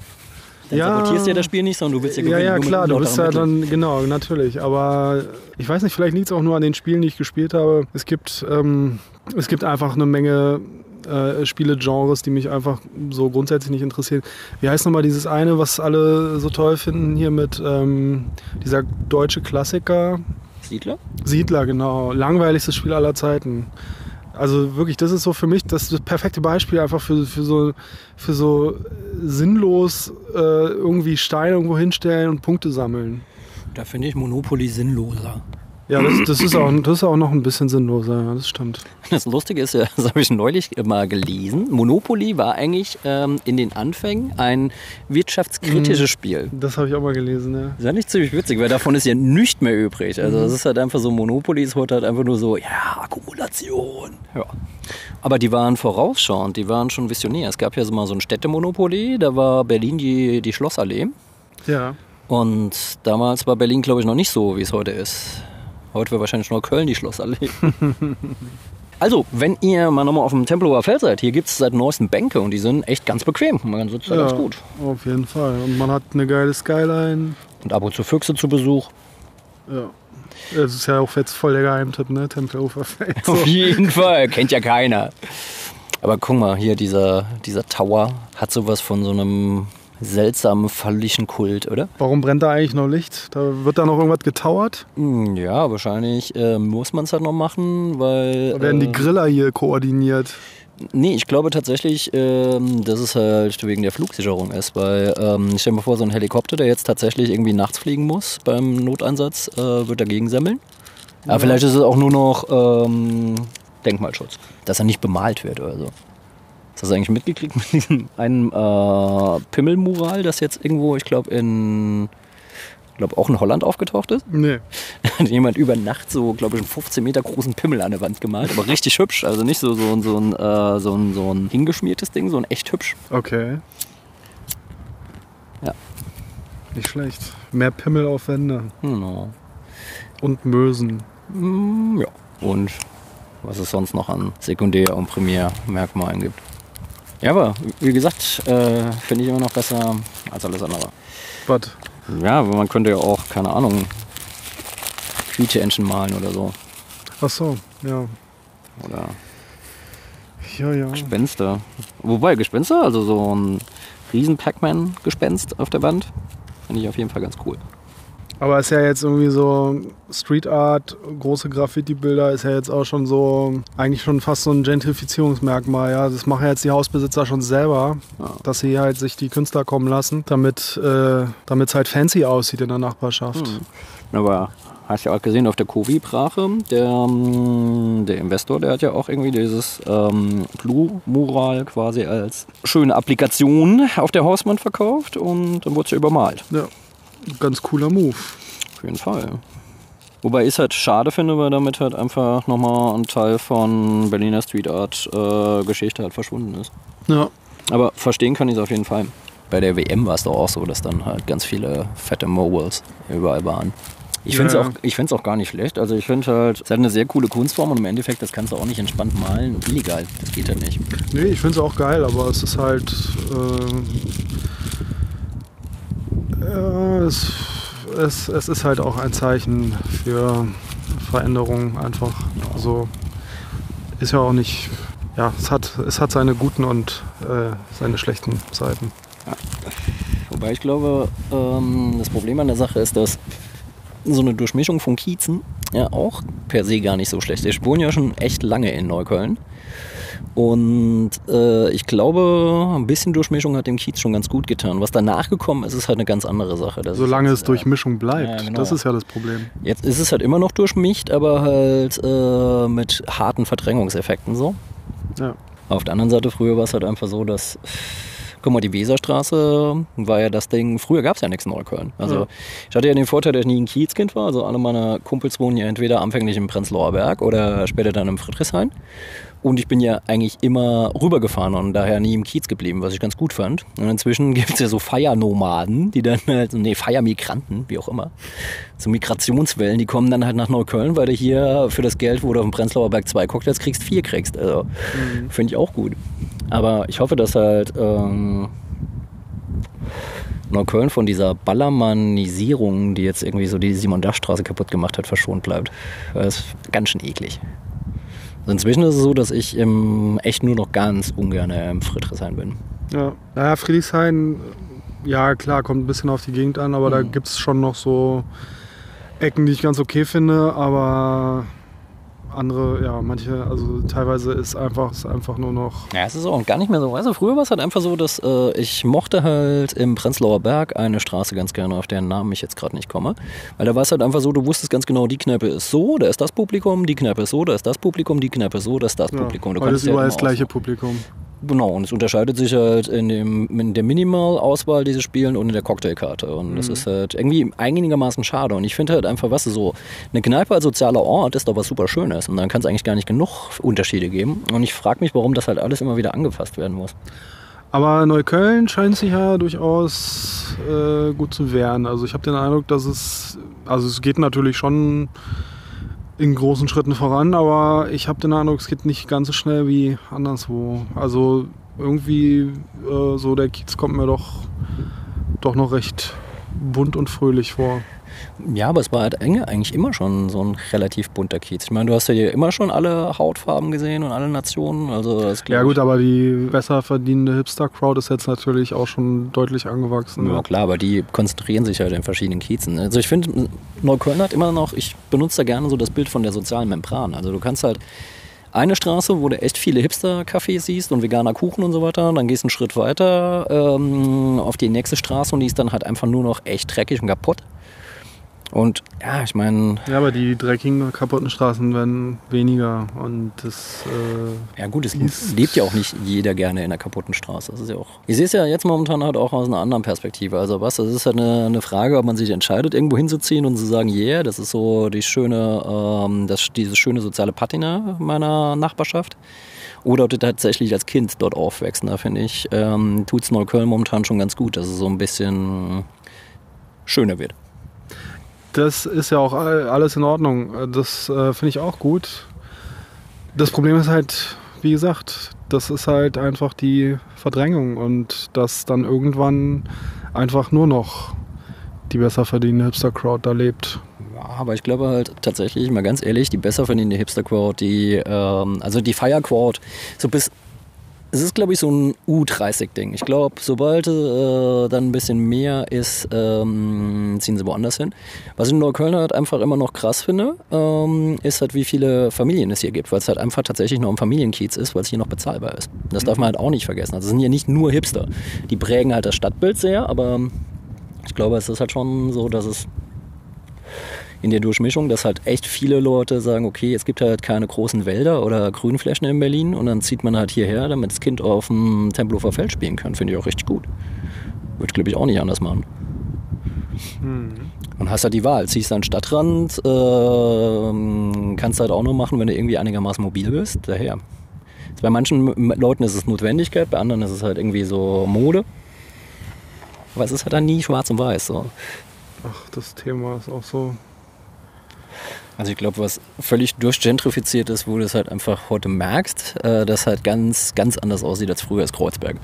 Dann Ja. sabotierst du ja das Spiel nicht, sondern du willst ja Ja, gewinnen. ja, mit klar, du bist ja Mitteln. dann, genau, natürlich. Aber ich weiß nicht, vielleicht liegt es auch nur an den Spielen, die ich gespielt habe. Es gibt, ähm, es gibt einfach eine Menge äh, Spiele-Genres, die mich einfach so grundsätzlich nicht interessieren. Wie heißt nochmal dieses eine, was alle so toll finden, hier mit ähm, dieser deutsche Klassiker? Siedler? Siedler, genau. Langweiligstes Spiel aller Zeiten. Also wirklich, das ist so für mich das, das perfekte Beispiel einfach für, für, so, für so sinnlos äh, irgendwie Steine irgendwo hinstellen und Punkte sammeln. Da finde ich Monopoly sinnloser. Ja, das, das, ist auch, das ist auch noch ein bisschen sinnloser, ja, das stimmt. Das Lustige ist ja, das habe ich neulich mal gelesen. Monopoly war eigentlich ähm, in den Anfängen ein wirtschaftskritisches Spiel. Das habe ich auch mal gelesen, ja. Das ist eigentlich ziemlich witzig, weil davon ist ja nichts mehr übrig. Also es ist halt einfach so, Monopoly ist heute halt einfach nur so, ja, Akkumulation. Ja. Aber die waren vorausschauend, die waren schon visionär. Es gab ja so mal so ein Städtemonopoly, da war Berlin die, die Schlossallee. Ja. Und damals war Berlin, glaube ich, noch nicht so, wie es heute ist. Heute wäre wahrscheinlich nur Köln die Schlossallee. also, wenn ihr mal nochmal auf dem Tempelhofer Feld seid, hier gibt es seit neuestem Bänke und die sind echt ganz bequem. Man sitzt da ja, ganz gut. Auf jeden Fall. Und man hat eine geile Skyline. Und ab und zu Füchse zu Besuch. Ja. Das ist ja auch jetzt voll der Geheimtipp, ne? Tempelhofer Feld. So. Auf jeden Fall, kennt ja keiner. Aber guck mal, hier dieser, dieser Tower hat sowas von so einem seltsamen phallischen Kult, oder? Warum brennt da eigentlich noch Licht? Da wird da noch irgendwas getauert? Hm, Ja, wahrscheinlich äh, muss man es halt noch machen, weil. Da werden die äh, Griller hier koordiniert. Nee, ich glaube tatsächlich, ähm, dass es halt wegen der Flugsicherung ist, weil ähm, stell dir mal vor, so ein Helikopter, der jetzt tatsächlich irgendwie nachts fliegen muss beim Noteinsatz, äh, wird dagegen semmeln. Aber vielleicht ist es auch nur noch ähm, Denkmalschutz, dass er nicht bemalt wird oder so. Hast du das eigentlich mitgekriegt mit diesem einen äh, Pimmelmural, das jetzt irgendwo, ich glaube, in glaube auch in Holland aufgetaucht ist? Nee. hat jemand über Nacht so, glaube ich, einen 15 Meter großen Pimmel an der Wand gemalt. Aber richtig hübsch. Also nicht so, so, so, ein, äh, so, ein, so ein hingeschmiertes Ding, sondern echt hübsch. Okay. Ja. Nicht schlecht. Mehr Pimmel auf Wände. Genau. Und Mösen. Mm, ja. Und was es sonst noch an Sekundär- und Primärmerkmalen gibt. Ja, aber wie gesagt, äh, finde ich immer noch besser als alles andere. Was? Ja, aber man könnte ja auch, keine Ahnung, Quietscheentchen malen oder so. Ach so, ja. Oder Ja, ja. Gespenster. Wobei, Gespenster, also so ein riesen Pac-Man-Gespenst auf der Wand, finde ich auf jeden Fall ganz cool. Aber ist ja jetzt irgendwie so Street Art, große Graffiti-Bilder, ist ja jetzt auch schon so, eigentlich schon fast so ein Gentrifizierungsmerkmal. Ja, das machen jetzt die Hausbesitzer schon selber, Ja. dass sie halt sich die Künstler kommen lassen, damit äh, es halt fancy aussieht in der Nachbarschaft. Aber hast ja auch gesehen auf der Kovi-Brache, der, ähm, der Investor, der hat ja auch irgendwie dieses ähm, Blue-Mural quasi als schöne Applikation auf der Hauswand verkauft und dann wurde es ja übermalt. Ja, ganz cooler Move. Auf jeden Fall. Wobei ich es halt schade finde, weil damit halt einfach nochmal ein Teil von Berliner Street Art äh, Geschichte halt verschwunden ist. Ja, Aber verstehen kann ich es auf jeden Fall. Bei der WM war es doch auch so, dass dann halt ganz viele fette Moguls überall waren. Ich Ja, finde es ja. auch, ich find's auch gar nicht schlecht. Also ich finde halt, es hat eine sehr coole Kunstform und im Endeffekt, das kannst du auch nicht entspannt malen. Illegal, das geht halt nicht. nee, ich finde es auch geil, aber es ist halt. Äh, ja, es, es, es ist halt auch ein Zeichen für Veränderung einfach. Also ist ja auch nicht. Ja, es hat, es hat seine guten und äh, seine schlechten Seiten. Wobei ich glaube, ähm, das Problem an der Sache ist, dass so eine Durchmischung von Kiezen ja auch per se gar nicht so schlecht ist. Ich wohne ja schon echt lange in Neukölln. Und äh, ich glaube, ein bisschen Durchmischung hat dem Kiez schon ganz gut getan. Was danach gekommen ist, ist halt eine ganz andere Sache. Das Solange ist, es durch Mischung bleibt. Ja, genau. Das ist ja das Problem. Jetzt ist es halt immer noch durchmischt, aber halt äh, mit harten Verdrängungseffekten so. Ja. Auf der anderen Seite, früher war es halt einfach so, dass. Guck mal, die Weserstraße war ja das Ding. Früher gab es ja nichts in Neukölln. Also, Ja. ich hatte ja den Vorteil, dass ich nie ein Kiezkind war. Also, alle meine Kumpels wohnen ja entweder anfänglich im Prenzlauer Berg oder später dann im Friedrichshain. Und ich bin ja eigentlich immer rübergefahren und daher nie im Kiez geblieben, was ich ganz gut fand. Und inzwischen gibt es ja so Feiernomaden, die dann halt, nee, Feiermigranten, wie auch immer, so Migrationswellen, die kommen dann halt nach Neukölln, weil du hier für das Geld, wo du auf dem Prenzlauer Berg zwei Cocktails kriegst, vier kriegst. Also, finde ich auch gut. Aber ich hoffe, dass halt ähm, Neukölln von dieser Ballermannisierung, die jetzt irgendwie so die Simon-Dach-Straße kaputt gemacht hat, verschont bleibt. Das ist ganz schön eklig. Also inzwischen ist es so, dass ich im, echt nur noch ganz ungern im Friedrichshain bin. Ja, naja, Friedrichshain, ja klar, kommt ein bisschen auf die Gegend an, aber da Mhm. gibt es schon noch so Ecken, die ich ganz okay finde, aber andere, ja, manche, also teilweise ist einfach, ist einfach nur noch. Ja, es ist auch gar nicht mehr so. Du, früher war es halt einfach so, dass äh, ich mochte halt im Prenzlauer Berg eine Straße ganz gerne, auf deren Namen ich jetzt gerade nicht komme. Weil da war es halt einfach so, du wusstest ganz genau, die Kneipe ist so, da ist das Publikum, die Kneipe ist so, da ist das Publikum, die Kneipe ist so, da ist das Publikum. Du ist ja überall das gleiche. Publikum. Genau, und es unterscheidet sich halt in, dem, in der Minimal-Auswahl dieses Spielen und in der Cocktailkarte. Und das ist halt irgendwie einigermaßen schade. Und ich finde halt einfach, was so, eine Kneipe als sozialer Ort ist doch was super Schönes. Und dann kann es eigentlich gar nicht genug Unterschiede geben. Und ich frage mich, warum das halt alles immer wieder angefasst werden muss. Aber Neukölln scheint sich ja durchaus äh, gut zu wehren. Also ich habe den Eindruck, dass es, also es geht natürlich schon in großen Schritten voran, aber ich habe den Eindruck, es geht nicht ganz so schnell wie anderswo. Also irgendwie äh, so der Kiez kommt mir doch, doch noch recht bunt und fröhlich vor. Ja, aber es war halt eigentlich immer schon so ein relativ bunter Kiez. Ich meine, du hast ja hier immer schon alle Hautfarben gesehen und alle Nationen. Also das ja gut, aber die besser verdienende Hipster-Crowd ist jetzt natürlich auch schon deutlich angewachsen. Ja, ja, klar, aber die konzentrieren sich halt in verschiedenen Kiezen. Also ich finde, Neukölln hat immer noch, ich benutze da gerne so das Bild von der sozialen Membran. Also du kannst halt eine Straße, wo du echt viele Hipster-Cafés siehst und veganer Kuchen und so weiter. Dann gehst du einen Schritt weiter ähm, auf die nächste Straße und die ist dann halt einfach nur noch echt dreckig und kaputt. Und ja, ich meine. Ja, aber die dreckigen, kaputten Straßen werden weniger und das. Äh, ja, gut, es lebt ja auch nicht jeder gerne in einer kaputten Straße. Das ist ja auch. Ich sehe es ja jetzt momentan halt auch aus einer anderen Perspektive. Also, was? Das ist halt eine, eine Frage, ob man sich entscheidet, irgendwo hinzuziehen und zu sagen, yeah, das ist so die schöne, ähm, das, diese schöne soziale Patina meiner Nachbarschaft. Oder ob du tatsächlich als Kind dort aufwächst. Da finde ich, ähm, tut es Neukölln momentan schon ganz gut, dass es so ein bisschen schöner wird das ist ja auch alles in Ordnung. Das äh, finde ich auch gut. Das Problem ist halt, wie gesagt, das ist halt einfach die Verdrängung und dass dann irgendwann einfach nur noch die besser verdienende Hipster-Crowd da lebt. Ja, aber ich glaube halt tatsächlich, mal ganz ehrlich, die besser verdienende Hipster-Crowd, die, ähm, also die Fire-Crowd, so bis es ist, glaube ich, so ein U30-Ding. Ich glaube, sobald äh, dann ein bisschen mehr ist, ähm, ziehen sie woanders hin. Was ich in Neukölln halt einfach immer noch krass finde, ähm, ist halt, wie viele Familien es hier gibt, weil es halt einfach tatsächlich nur ein Familienkiez ist, weil es hier noch bezahlbar ist. Das darf man halt auch nicht vergessen. Also es sind ja nicht nur Hipster. Die prägen halt das Stadtbild sehr, aber ich glaube, es ist halt schon so, dass es in der Durchmischung, dass halt echt viele Leute sagen, okay, es gibt halt keine großen Wälder oder Grünflächen in Berlin und dann zieht man halt hierher, damit das Kind auf dem Tempelhofer Feld spielen kann. Finde ich auch richtig gut. Würde, glaube ich, auch nicht anders machen. Mhm. Und hast halt die Wahl. Ziehst an den Stadtrand, äh, kannst halt auch nur machen, wenn du irgendwie einigermaßen mobil bist. Daher. Bei manchen Leuten ist es Notwendigkeit, bei anderen ist es halt irgendwie so Mode. Aber es ist halt dann nie schwarz und weiß. So. Ach, das Thema ist auch so also ich glaube, was völlig durchgentrifiziert ist, wo du es halt einfach heute merkst, äh, das halt ganz, ganz anders aussieht als früher als Kreuzberg.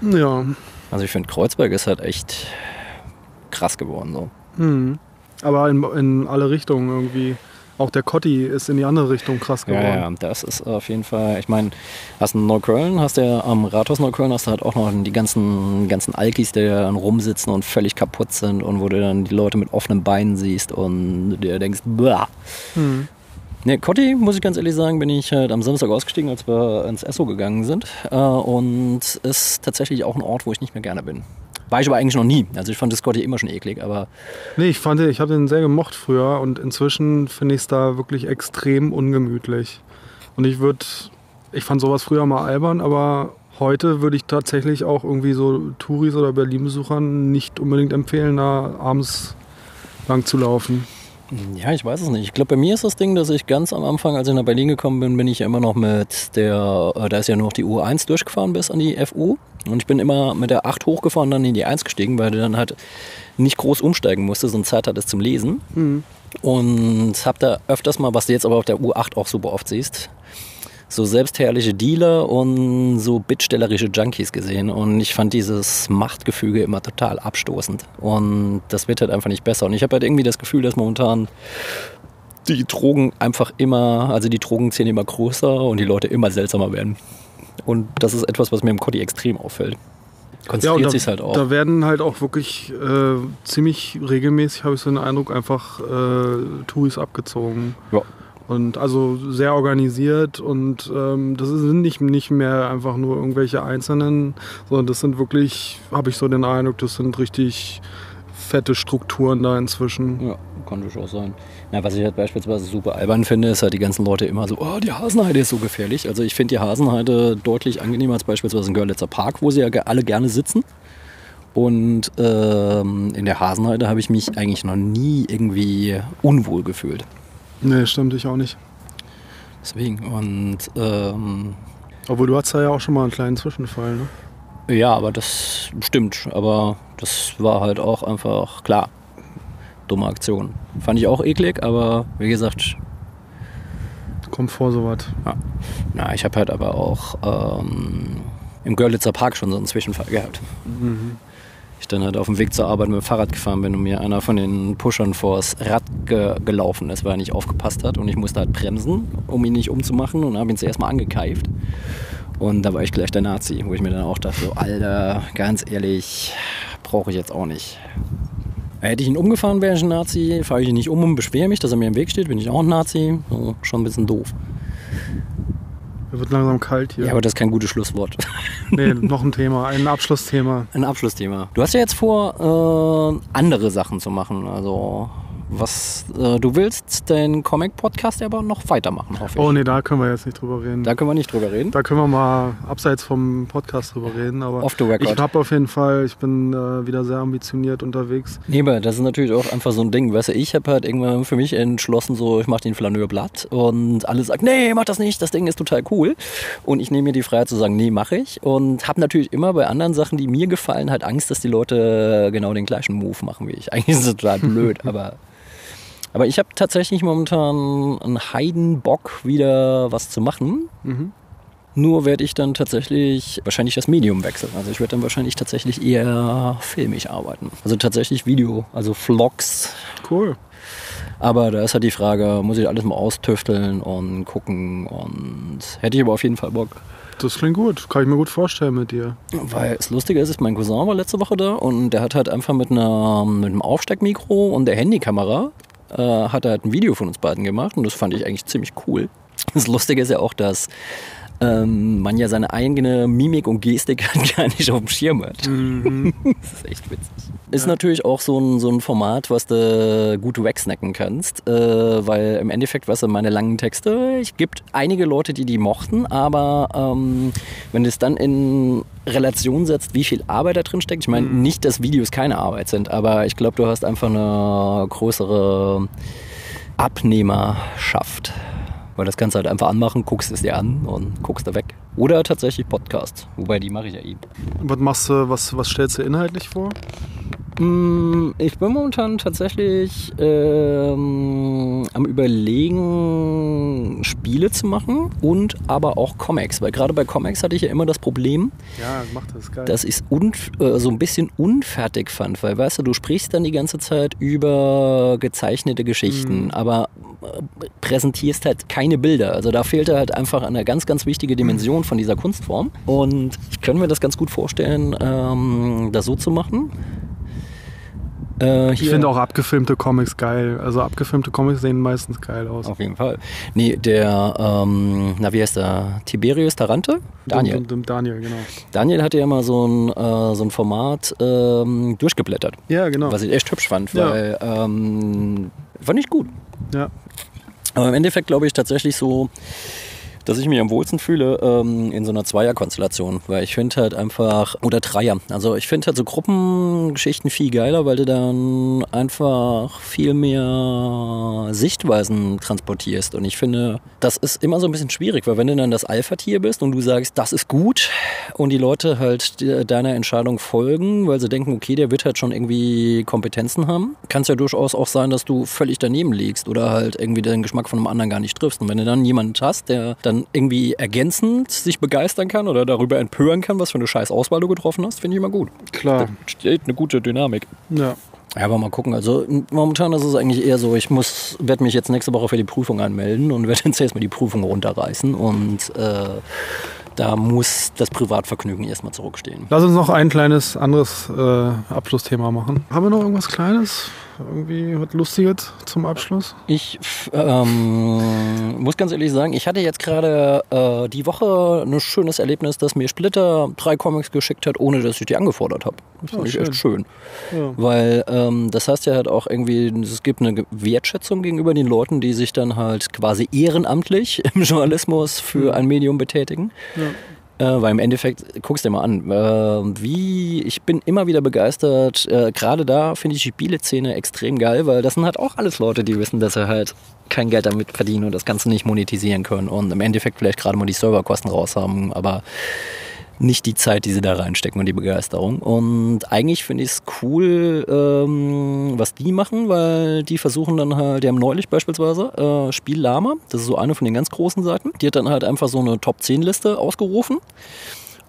Ja. Also ich finde, Kreuzberg ist halt echt krass geworden. So. Mhm. Aber in, in alle Richtungen irgendwie auch der Cotti ist in die andere Richtung krass geworden. Ja, ja das ist auf jeden Fall, ich meine, hast du Neukölln, hast du am Rathaus Neukölln, hast du halt auch noch die ganzen, ganzen Alkis, die dann rumsitzen und völlig kaputt sind und wo du dann die Leute mit offenen Beinen siehst und dir denkst, blah. Hm. Ne, Cotti, muss ich ganz ehrlich sagen, bin ich halt am Samstag ausgestiegen, als wir ins Esso gegangen sind. Äh, und ist tatsächlich auch ein Ort, wo ich nicht mehr gerne bin. War ich aber eigentlich noch nie. Also ich fand Discord immer schon eklig, aber. Nee, ich fand, ich habe den sehr gemocht früher und inzwischen finde ich es da wirklich extrem ungemütlich. Und ich würde, ich fand sowas früher mal albern, aber heute würde ich tatsächlich auch irgendwie so Touris oder Berlin-Besuchern nicht unbedingt empfehlen, da abends lang zu laufen. Ja, ich weiß es nicht. Ich glaube, bei mir ist das Ding, dass ich ganz am Anfang, als ich nach Berlin gekommen bin, bin ich ja immer noch mit der, äh, da ist ja nur noch die U1 durchgefahren bis an die FU. Und ich bin immer mit der 8 hochgefahren, dann in die 1 gestiegen, weil du dann halt nicht groß umsteigen musstest und Zeit hattest zum Lesen. Mhm. Und hab da öfters mal, was du jetzt aber auf der U8 auch super oft siehst, so selbstherrliche Dealer und so bittstellerische Junkies gesehen. Und ich fand dieses Machtgefüge immer total abstoßend. Und das wird halt einfach nicht besser. Und ich habe halt irgendwie das Gefühl, dass momentan die Drogen einfach immer, also die Drogenszene immer größer und die Leute immer seltsamer werden. Und das ist etwas, was mir im Cody extrem auffällt. Konzentriert ja, da, sich halt auch. Da werden halt auch wirklich äh, ziemlich regelmäßig, habe ich so den Eindruck, einfach äh, Touris abgezogen. Ja. Und also sehr organisiert und ähm, das sind nicht, nicht mehr einfach nur irgendwelche Einzelnen, sondern das sind wirklich, habe ich so den Eindruck, das sind richtig fette Strukturen da inzwischen. Ja, kann durchaus sein. Na, was ich halt beispielsweise super albern finde, ist halt die ganzen Leute immer so, oh, die Hasenheide ist so gefährlich. Also ich finde die Hasenheide deutlich angenehmer als beispielsweise ein Görlitzer Park, wo sie ja alle gerne sitzen. Und ähm, in der Hasenheide habe ich mich eigentlich noch nie irgendwie unwohl gefühlt. Nee, stimmt, ich auch nicht. Deswegen, und. Ähm, Obwohl du hattest ja auch schon mal einen kleinen Zwischenfall, ne? Ja, aber das stimmt. Aber das war halt auch einfach klar. Dumme Aktion. Fand ich auch eklig, aber wie gesagt. Kommt vor sowas. Ja. Na, ich habe halt aber auch ähm, im Görlitzer Park schon so einen Zwischenfall gehabt. Mhm. Ich dann halt auf dem Weg zur Arbeit mit dem Fahrrad gefahren bin und mir einer von den Pushern vors Rad ge gelaufen ist, weil er nicht aufgepasst hat und ich musste halt bremsen, um ihn nicht umzumachen und habe ihn zuerst mal angekeift. Und da war ich gleich der Nazi, wo ich mir dann auch dachte, so, Alter, ganz ehrlich, brauche ich jetzt auch nicht. Hätte ich ihn umgefahren, wäre ich ein Nazi. Fahre ich ihn nicht um und beschwere mich, dass er mir im Weg steht, bin ich auch ein Nazi. So, schon ein bisschen doof. Es wird langsam kalt hier. Ja, aber das ist kein gutes Schlusswort. Nee, noch ein Thema, ein Abschlussthema. Ein Abschlussthema. Du hast ja jetzt vor, äh, andere Sachen zu machen. Also, was äh, du willst den Comic-Podcast aber noch weitermachen, hoffe ich. Oh nee, da können wir jetzt nicht drüber reden. Da können wir nicht drüber reden. Da können wir mal abseits vom Podcast drüber reden. Aber Off the record. ich habe auf jeden Fall, ich bin äh, wieder sehr ambitioniert unterwegs. Nee, aber das ist natürlich auch einfach so ein Ding. Weißt du, ich habe halt irgendwann für mich entschlossen, so, ich mache den Flaneur blatt und alle sagen, nee, mach das nicht, das Ding ist total cool. Und ich nehme mir die Freiheit zu sagen, nee, mache ich. Und habe natürlich immer bei anderen Sachen, die mir gefallen, halt Angst, dass die Leute genau den gleichen Move machen wie ich. Eigentlich ist es total blöd, aber... Aber ich habe tatsächlich momentan einen Heidenbock, wieder was zu machen. Mhm. Nur werde ich dann tatsächlich wahrscheinlich das Medium wechseln. Also ich werde dann wahrscheinlich tatsächlich eher filmig arbeiten. Also tatsächlich Video, also Vlogs. Cool. Aber da ist halt die Frage, muss ich alles mal austüfteln und gucken und hätte ich aber auf jeden Fall Bock. Das klingt gut. Kann ich mir gut vorstellen mit dir. Weil das Lustige ist, ist, mein Cousin war letzte Woche da und der hat halt einfach mit, einer, mit einem Aufsteckmikro und der Handykamera äh, hat er halt ein Video von uns beiden gemacht und das fand ich eigentlich ziemlich cool. Das Lustige ist ja auch, dass ähm, man ja seine eigene Mimik und Gestik halt gar nicht auf dem Schirm hat. das ist echt witzig. Ist natürlich auch so ein, so ein Format, was du gut wegsnacken kannst, äh, weil im Endeffekt, was weißt du, meine langen Texte, es gibt einige Leute, die die mochten, aber ähm, wenn du es dann in Relation setzt, wie viel Arbeit da drin steckt, ich meine Mhm. nicht, dass Videos keine Arbeit sind, aber ich glaube, du hast einfach eine größere Abnehmerschaft. Weil das kannst du halt einfach anmachen, guckst es dir an und guckst da weg. Oder tatsächlich Podcast, wobei die mache ich ja eh. Was machst du, was, was stellst du inhaltlich vor? Mm, Ich bin momentan tatsächlich ähm, am überlegen, Spiele zu machen und aber auch Comics. Weil gerade bei Comics hatte ich ja immer das Problem, Ja, das, dass ich es äh, so ein bisschen unfertig fand. Weil, weißt du, du sprichst dann die ganze Zeit über gezeichnete Geschichten, aber äh, präsentierst halt keine Bilder. Also da fehlte halt einfach eine ganz, ganz wichtige Dimension von dieser Kunstform. Und ich könnte mir das ganz gut vorstellen, ähm, das so zu machen. Äh, ich finde auch abgefilmte Comics geil. Also abgefilmte Comics sehen meistens geil aus. Auf jeden Fall. Nee, der, ähm, na wie heißt der? Tiberius Tarante? Daniel. Dem, dem Daniel, genau. Daniel hatte ja mal so ein, äh, so ein Format ähm, durchgeblättert. Ja, genau. Was ich echt hübsch fand, Ja. weil ähm, fand ich gut. Ja. Aber im Endeffekt glaube ich tatsächlich so, dass ich mich am wohlsten fühle ähm, in so einer Zweierkonstellation, weil ich finde halt einfach, oder Dreier, also ich finde halt so Gruppengeschichten viel geiler, weil du dann einfach viel mehr Sichtweisen transportierst. Und ich finde, das ist immer so ein bisschen schwierig, weil wenn du dann das Alpha-Tier bist und du sagst, das ist gut und die Leute halt de- deiner Entscheidung folgen, weil sie denken, okay, der wird halt schon irgendwie Kompetenzen haben, kann es ja durchaus auch sein, dass du völlig daneben liegst oder halt irgendwie den Geschmack von einem anderen gar nicht triffst. Und wenn du dann jemanden hast, der dann irgendwie ergänzend sich begeistern kann oder darüber empören kann, was für eine scheiß Auswahl du getroffen hast, finde ich immer gut. Klar. Steht eine gute Dynamik. Ja. Ja, aber mal gucken. Also momentan ist es eigentlich eher so, ich muss, werde mich jetzt nächste Woche für die Prüfung anmelden und werde jetzt erstmal die Prüfung runterreißen und äh, da muss das Privatvergnügen erstmal zurückstehen. Lass uns noch ein kleines anderes äh, Abschlussthema machen. Haben wir noch irgendwas Kleines? Irgendwie was Lustiges zum Abschluss? Ich ähm, muss ganz ehrlich sagen, ich hatte jetzt gerade äh, die Woche ein schönes Erlebnis, dass mir Splitter drei Comics geschickt hat, ohne dass ich die angefordert habe. Das Oh, fand ich schön. echt schön. Ja. Weil ähm, das heißt ja halt auch irgendwie, es gibt eine Wertschätzung gegenüber den Leuten, die sich dann halt quasi ehrenamtlich im Journalismus für ein Medium betätigen. Äh, weil im Endeffekt, guck's dir mal an, äh, wie, ich bin immer wieder begeistert, äh, gerade da finde ich die Spieleszene extrem geil, weil das sind halt auch alles Leute, die wissen, dass sie halt kein Geld damit verdienen und das Ganze nicht monetisieren können und im Endeffekt vielleicht gerade mal die Serverkosten raus haben, aber nicht die Zeit, die sie da reinstecken und die Begeisterung. Und eigentlich finde ich es cool, ähm, was die machen, weil die versuchen dann halt, die haben neulich beispielsweise äh, Spiel Lama, das ist so eine von den ganz großen Seiten, die hat dann halt einfach so eine Top 10 Liste ausgerufen.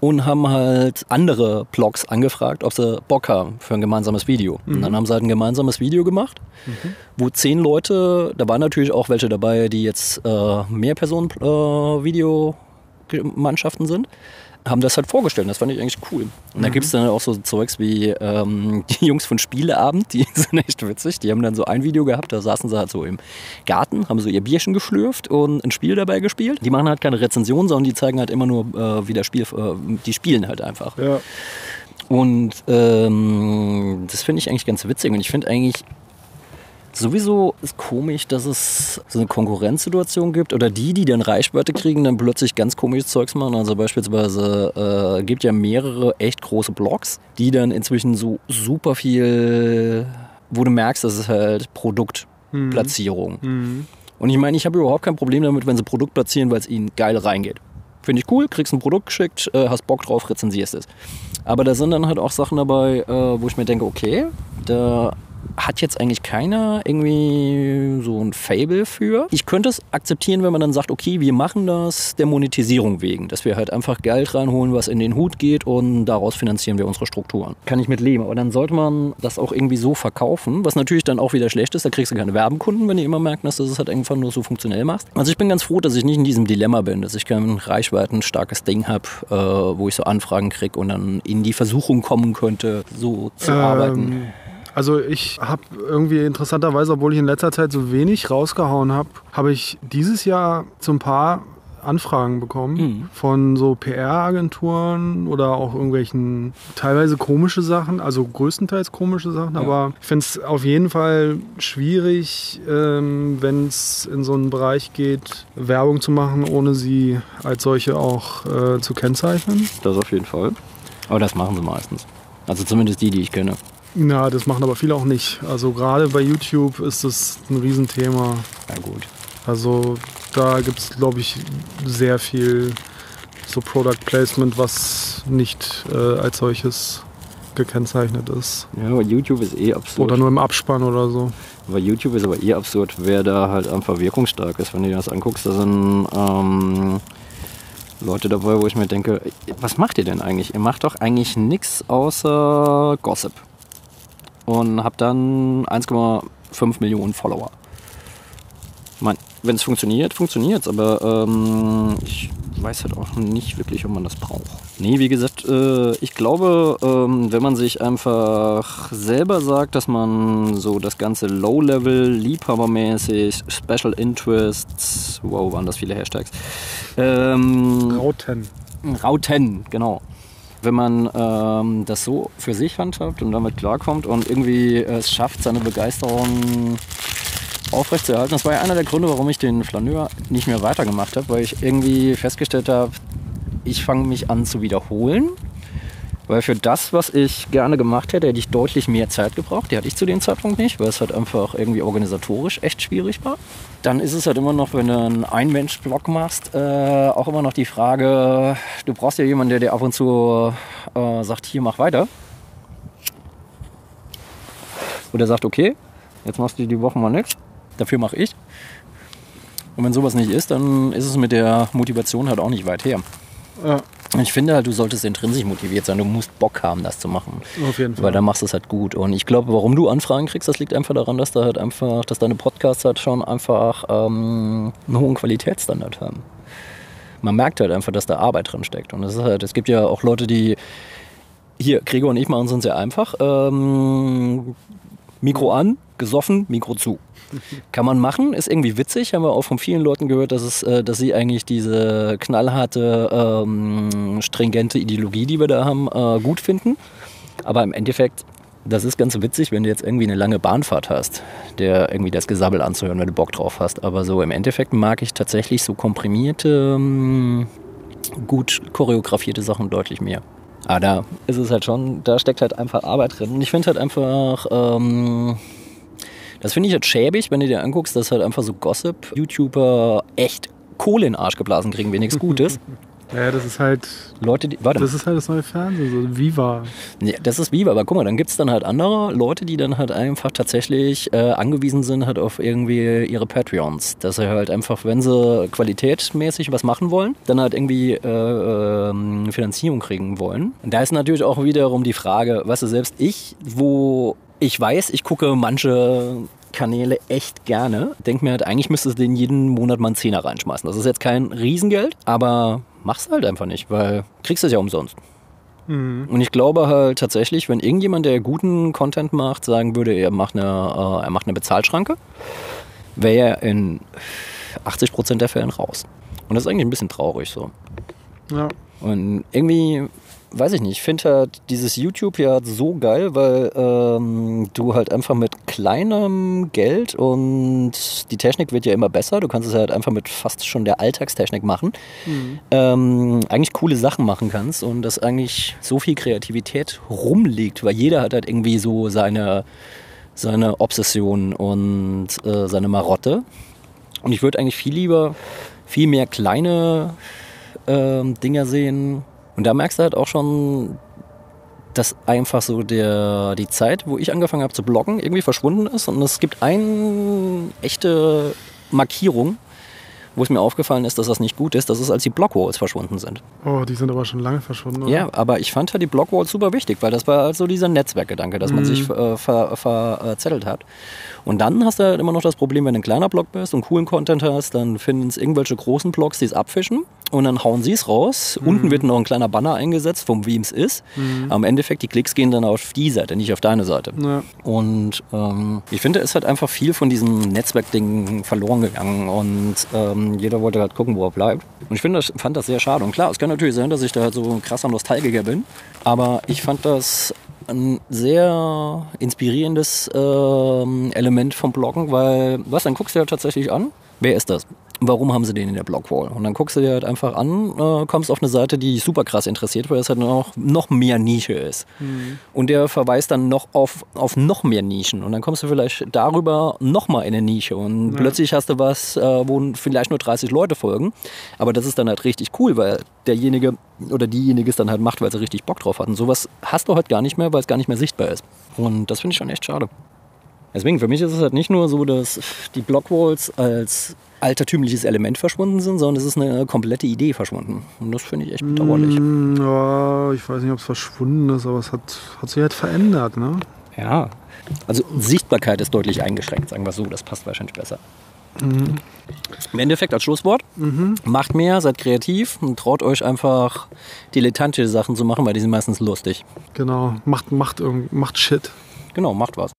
und haben halt andere Blogs angefragt, ob sie Bock haben für ein gemeinsames Video. Und dann haben sie halt ein gemeinsames Video gemacht, wo zehn Leute, da waren natürlich auch welche dabei, die jetzt äh, mehr Personen äh, Videomannschaften sind, haben das halt vorgestellt. Das fand ich eigentlich cool. Und da gibt es dann auch so Zeugs wie ähm, die Jungs von Spieleabend, die sind echt witzig. Die haben dann so ein Video gehabt, da saßen sie halt so im Garten, haben so ihr Bierchen geschlürft und ein Spiel dabei gespielt. Die machen halt keine Rezension, sondern die zeigen halt immer nur, äh, wie das Spiel, äh, die spielen halt einfach. Ja. Und ähm, das finde ich eigentlich ganz witzig. Und ich finde eigentlich sowieso ist komisch, dass es so eine Konkurrenzsituation gibt oder die, die dann Reichweite kriegen, dann plötzlich ganz komisches Zeugs machen. Also beispielsweise äh, gibt ja mehrere echt große Blogs, die dann inzwischen so super viel, wo du merkst, das ist halt Produktplatzierung. Mhm. Und ich meine, ich habe überhaupt kein Problem damit, wenn sie Produkt platzieren, weil es ihnen geil reingeht. Finde ich cool, kriegst ein Produkt geschickt, äh, hast Bock drauf, rezensierst es. Aber da sind dann halt auch Sachen dabei, äh, wo ich mir denke, okay, da hat jetzt eigentlich keiner irgendwie so ein Fable für. Ich könnte es akzeptieren, wenn man dann sagt, okay, wir machen das der Monetisierung wegen, dass wir halt einfach Geld reinholen, was in den Hut geht und daraus finanzieren wir unsere Strukturen. Kann ich mit leben, aber dann sollte man das auch irgendwie so verkaufen, was natürlich dann auch wieder schlecht ist, da kriegst du keine Werbenkunden, wenn die immer merken, dass du das halt einfach nur so funktionell machst. Also ich bin ganz froh, dass ich nicht in diesem Dilemma bin, dass ich kein Reichweiten starkes Ding habe, äh, wo ich so Anfragen kriege und dann in die Versuchung kommen könnte, so zu arbeiten. Also ich habe irgendwie interessanterweise, obwohl ich in letzter Zeit so wenig rausgehauen habe, habe ich dieses Jahr so ein paar Anfragen bekommen Mhm. von so PR-Agenturen oder auch irgendwelchen teilweise komische Sachen, also größtenteils komische Sachen, aber ich finde es auf jeden Fall schwierig, ähm, wenn es in so einen Bereich geht, Werbung zu machen, ohne sie als solche auch äh, zu kennzeichnen. Das auf jeden Fall. Aber das machen sie meistens. Also zumindest die, die ich kenne. Na, das machen aber viele auch nicht. Also gerade bei YouTube ist das ein Riesenthema. Ja gut. Also da gibt es, glaube ich, sehr viel so Product Placement, was nicht äh, als solches gekennzeichnet ist. Ja, aber YouTube ist eh absurd. Oder nur im Abspann oder so. Aber YouTube ist aber eh absurd, wer da halt einfach wirkungsstark ist. Wenn du dir das anguckst, da sind ähm, Leute dabei, wo ich mir denke, was macht ihr denn eigentlich? Ihr macht doch eigentlich nichts außer Gossip. Und habt dann 1,5 Millionen Follower. Wenn es funktioniert, funktioniert es, aber ähm, ich weiß halt auch nicht wirklich, ob man das braucht. Nee, wie gesagt, äh, ich glaube, ähm, wenn man sich einfach selber sagt, dass man so das ganze Low-Level, liebhabermäßig, Special Interests, wow, waren das viele Hashtags, ähm, Rauten. Rauten, genau. Wenn man ähm, das so für sich handhabt und damit klarkommt und irgendwie es schafft, seine Begeisterung aufrechtzuerhalten. Das war ja einer der Gründe, warum ich den Flaneur nicht mehr weitergemacht habe, weil ich irgendwie festgestellt habe, ich fange mich an zu wiederholen. Weil für das, was ich gerne gemacht hätte, hätte ich deutlich mehr Zeit gebraucht. Die hatte ich zu dem Zeitpunkt nicht, weil es halt einfach irgendwie organisatorisch echt schwierig war. Dann ist es halt immer noch, wenn du einen Ein-Mensch-Blog machst, äh, auch immer noch die Frage, du brauchst ja jemanden, der dir ab und zu äh, sagt, hier mach weiter. Oder sagt, okay, jetzt machst du die Woche mal nichts, dafür mache ich. Und wenn sowas nicht ist, dann ist es mit der Motivation halt auch nicht weit her. Ja, Ich finde halt, du solltest intrinsisch motiviert sein. Du musst Bock haben, das zu machen. auf jeden Fall. Weil dann machst du es halt gut. Und ich glaube, warum du Anfragen kriegst, das liegt einfach daran, dass da halt einfach, dass deine Podcasts halt schon einfach ähm, einen hohen Qualitätsstandard haben. Man merkt halt einfach, dass da Arbeit drin steckt. Und es ist halt, es gibt ja auch Leute, die hier, Gregor und ich machen es uns sehr einfach. Ähm, Mikro an, gesoffen, Mikro zu. Kann man machen, ist irgendwie witzig. Haben wir auch von vielen Leuten gehört, dass, es, äh, dass sie eigentlich diese knallharte, ähm, stringente Ideologie, die wir da haben, äh, gut finden. Aber im Endeffekt, das ist ganz witzig, wenn du jetzt irgendwie eine lange Bahnfahrt hast, der irgendwie das Gesabbel anzuhören, wenn du Bock drauf hast. Aber so im Endeffekt mag ich tatsächlich so komprimierte, ähm, gut choreografierte Sachen deutlich mehr. Aber da ist es halt schon, da steckt halt einfach Arbeit drin. Und ich finde halt einfach, ähm, das finde ich halt schäbig, wenn du dir anguckst, dass halt einfach so Gossip-YouTuber echt Kohle in den Arsch geblasen kriegen, nichts Gutes. Ja, das ist halt. Leute, die. Warte. Das ist halt das neue Fernsehen, so Viva. Ja, das ist Viva, aber guck mal, dann gibt es dann halt andere Leute, die dann halt einfach tatsächlich äh, angewiesen sind halt auf irgendwie ihre Patreons. Dass sie halt einfach, wenn sie qualitätmäßig was machen wollen, dann halt irgendwie äh, ähm, Finanzierung kriegen wollen. Und da ist natürlich auch wiederum die Frage, weißt du, selbst ich, wo ich weiß, ich gucke manche Kanäle echt gerne. Denk mir halt, eigentlich müsstest du den jeden Monat mal einen Zehner reinschmeißen. Das ist jetzt kein Riesengeld, aber mach's halt einfach nicht, weil kriegst es ja umsonst. Mhm. Und ich glaube halt tatsächlich, wenn irgendjemand, der guten Content macht, sagen würde, er macht eine, äh, er macht eine Bezahlschranke, wäre er in 80% der Fällen raus. Und das ist eigentlich ein bisschen traurig so. Ja. Und irgendwie, weiß ich nicht, ich finde halt dieses YouTube ja so geil, weil ähm, du halt einfach mit kleinem Geld und die Technik wird ja immer besser, du kannst es halt einfach mit fast schon der Alltagstechnik machen, ähm, eigentlich coole Sachen machen kannst und dass eigentlich so viel Kreativität rumliegt, weil jeder hat halt irgendwie so seine, seine Obsession und äh, seine Marotte. Und ich würde eigentlich viel lieber viel mehr kleine ähm, Dinger sehen. Und da merkst du halt auch schon, dass einfach so der, die Zeit, wo ich angefangen habe zu bloggen, irgendwie verschwunden ist. Und es gibt eine echte Markierung, wo es mir aufgefallen ist, dass das nicht gut ist. Das ist, als die Blogwalls verschwunden sind. Oh, die sind aber schon lange verschwunden. Oder? Ja, aber ich fand halt die Blogwalls super wichtig, weil das war halt so dieser Netzwerkgedanke, dass man Mhm. sich äh, ver, verzettelt hat. Und dann hast du halt immer noch das Problem, wenn du ein kleiner Blog bist und coolen Content hast, dann finden es irgendwelche großen Blogs, die es abfischen und dann hauen sie es raus. Mhm. Unten wird noch ein kleiner Banner eingesetzt, vom wem es ist. Am Endeffekt, die Klicks gehen dann auf die Seite, nicht auf deine Seite. Ja. Und ähm, ich finde, es halt einfach viel von diesem Netzwerkding verloren gegangen und ähm, jeder wollte halt gucken, wo er bleibt. Und ich finde das, fand das sehr schade. Und klar, es kann natürlich sein, dass ich da halt so ein krasser Nostalgiker bin, aber ich fand das ein sehr inspirierendes ähm, Element vom Bloggen, weil, was, dann guckst du ja tatsächlich an, wer ist das? Warum haben sie den in der Blogwall? Und dann guckst du dir halt einfach an, äh, kommst auf eine Seite, die dich super krass interessiert, weil es halt noch, noch mehr Nische ist. Und der verweist dann noch auf, auf noch mehr Nischen. Und dann kommst du vielleicht darüber nochmal in eine Nische. Und Ja. plötzlich hast du was, äh, wo vielleicht nur 30 Leute folgen. Aber das ist dann halt richtig cool, weil derjenige oder diejenige es dann halt macht, weil sie richtig Bock drauf hat. Und sowas hast du heute gar nicht mehr, weil es gar nicht mehr sichtbar ist. Und das finde ich schon echt schade. Deswegen, für mich ist es halt nicht nur so, dass die Blockwalls als altertümliches Element verschwunden sind, sondern es ist eine komplette Idee verschwunden. Und das finde ich echt bedauerlich. Mm, ja, ich weiß nicht, ob es verschwunden ist, aber es hat, hat sich halt verändert, ne? Ja. Also Sichtbarkeit ist deutlich eingeschränkt, sagen wir so. Das passt wahrscheinlich besser. Im Endeffekt als Schlusswort, macht mehr, seid kreativ und traut euch einfach dilettantische Sachen zu machen, weil die sind meistens lustig. Genau. Macht, macht, macht Shit. Genau, macht was.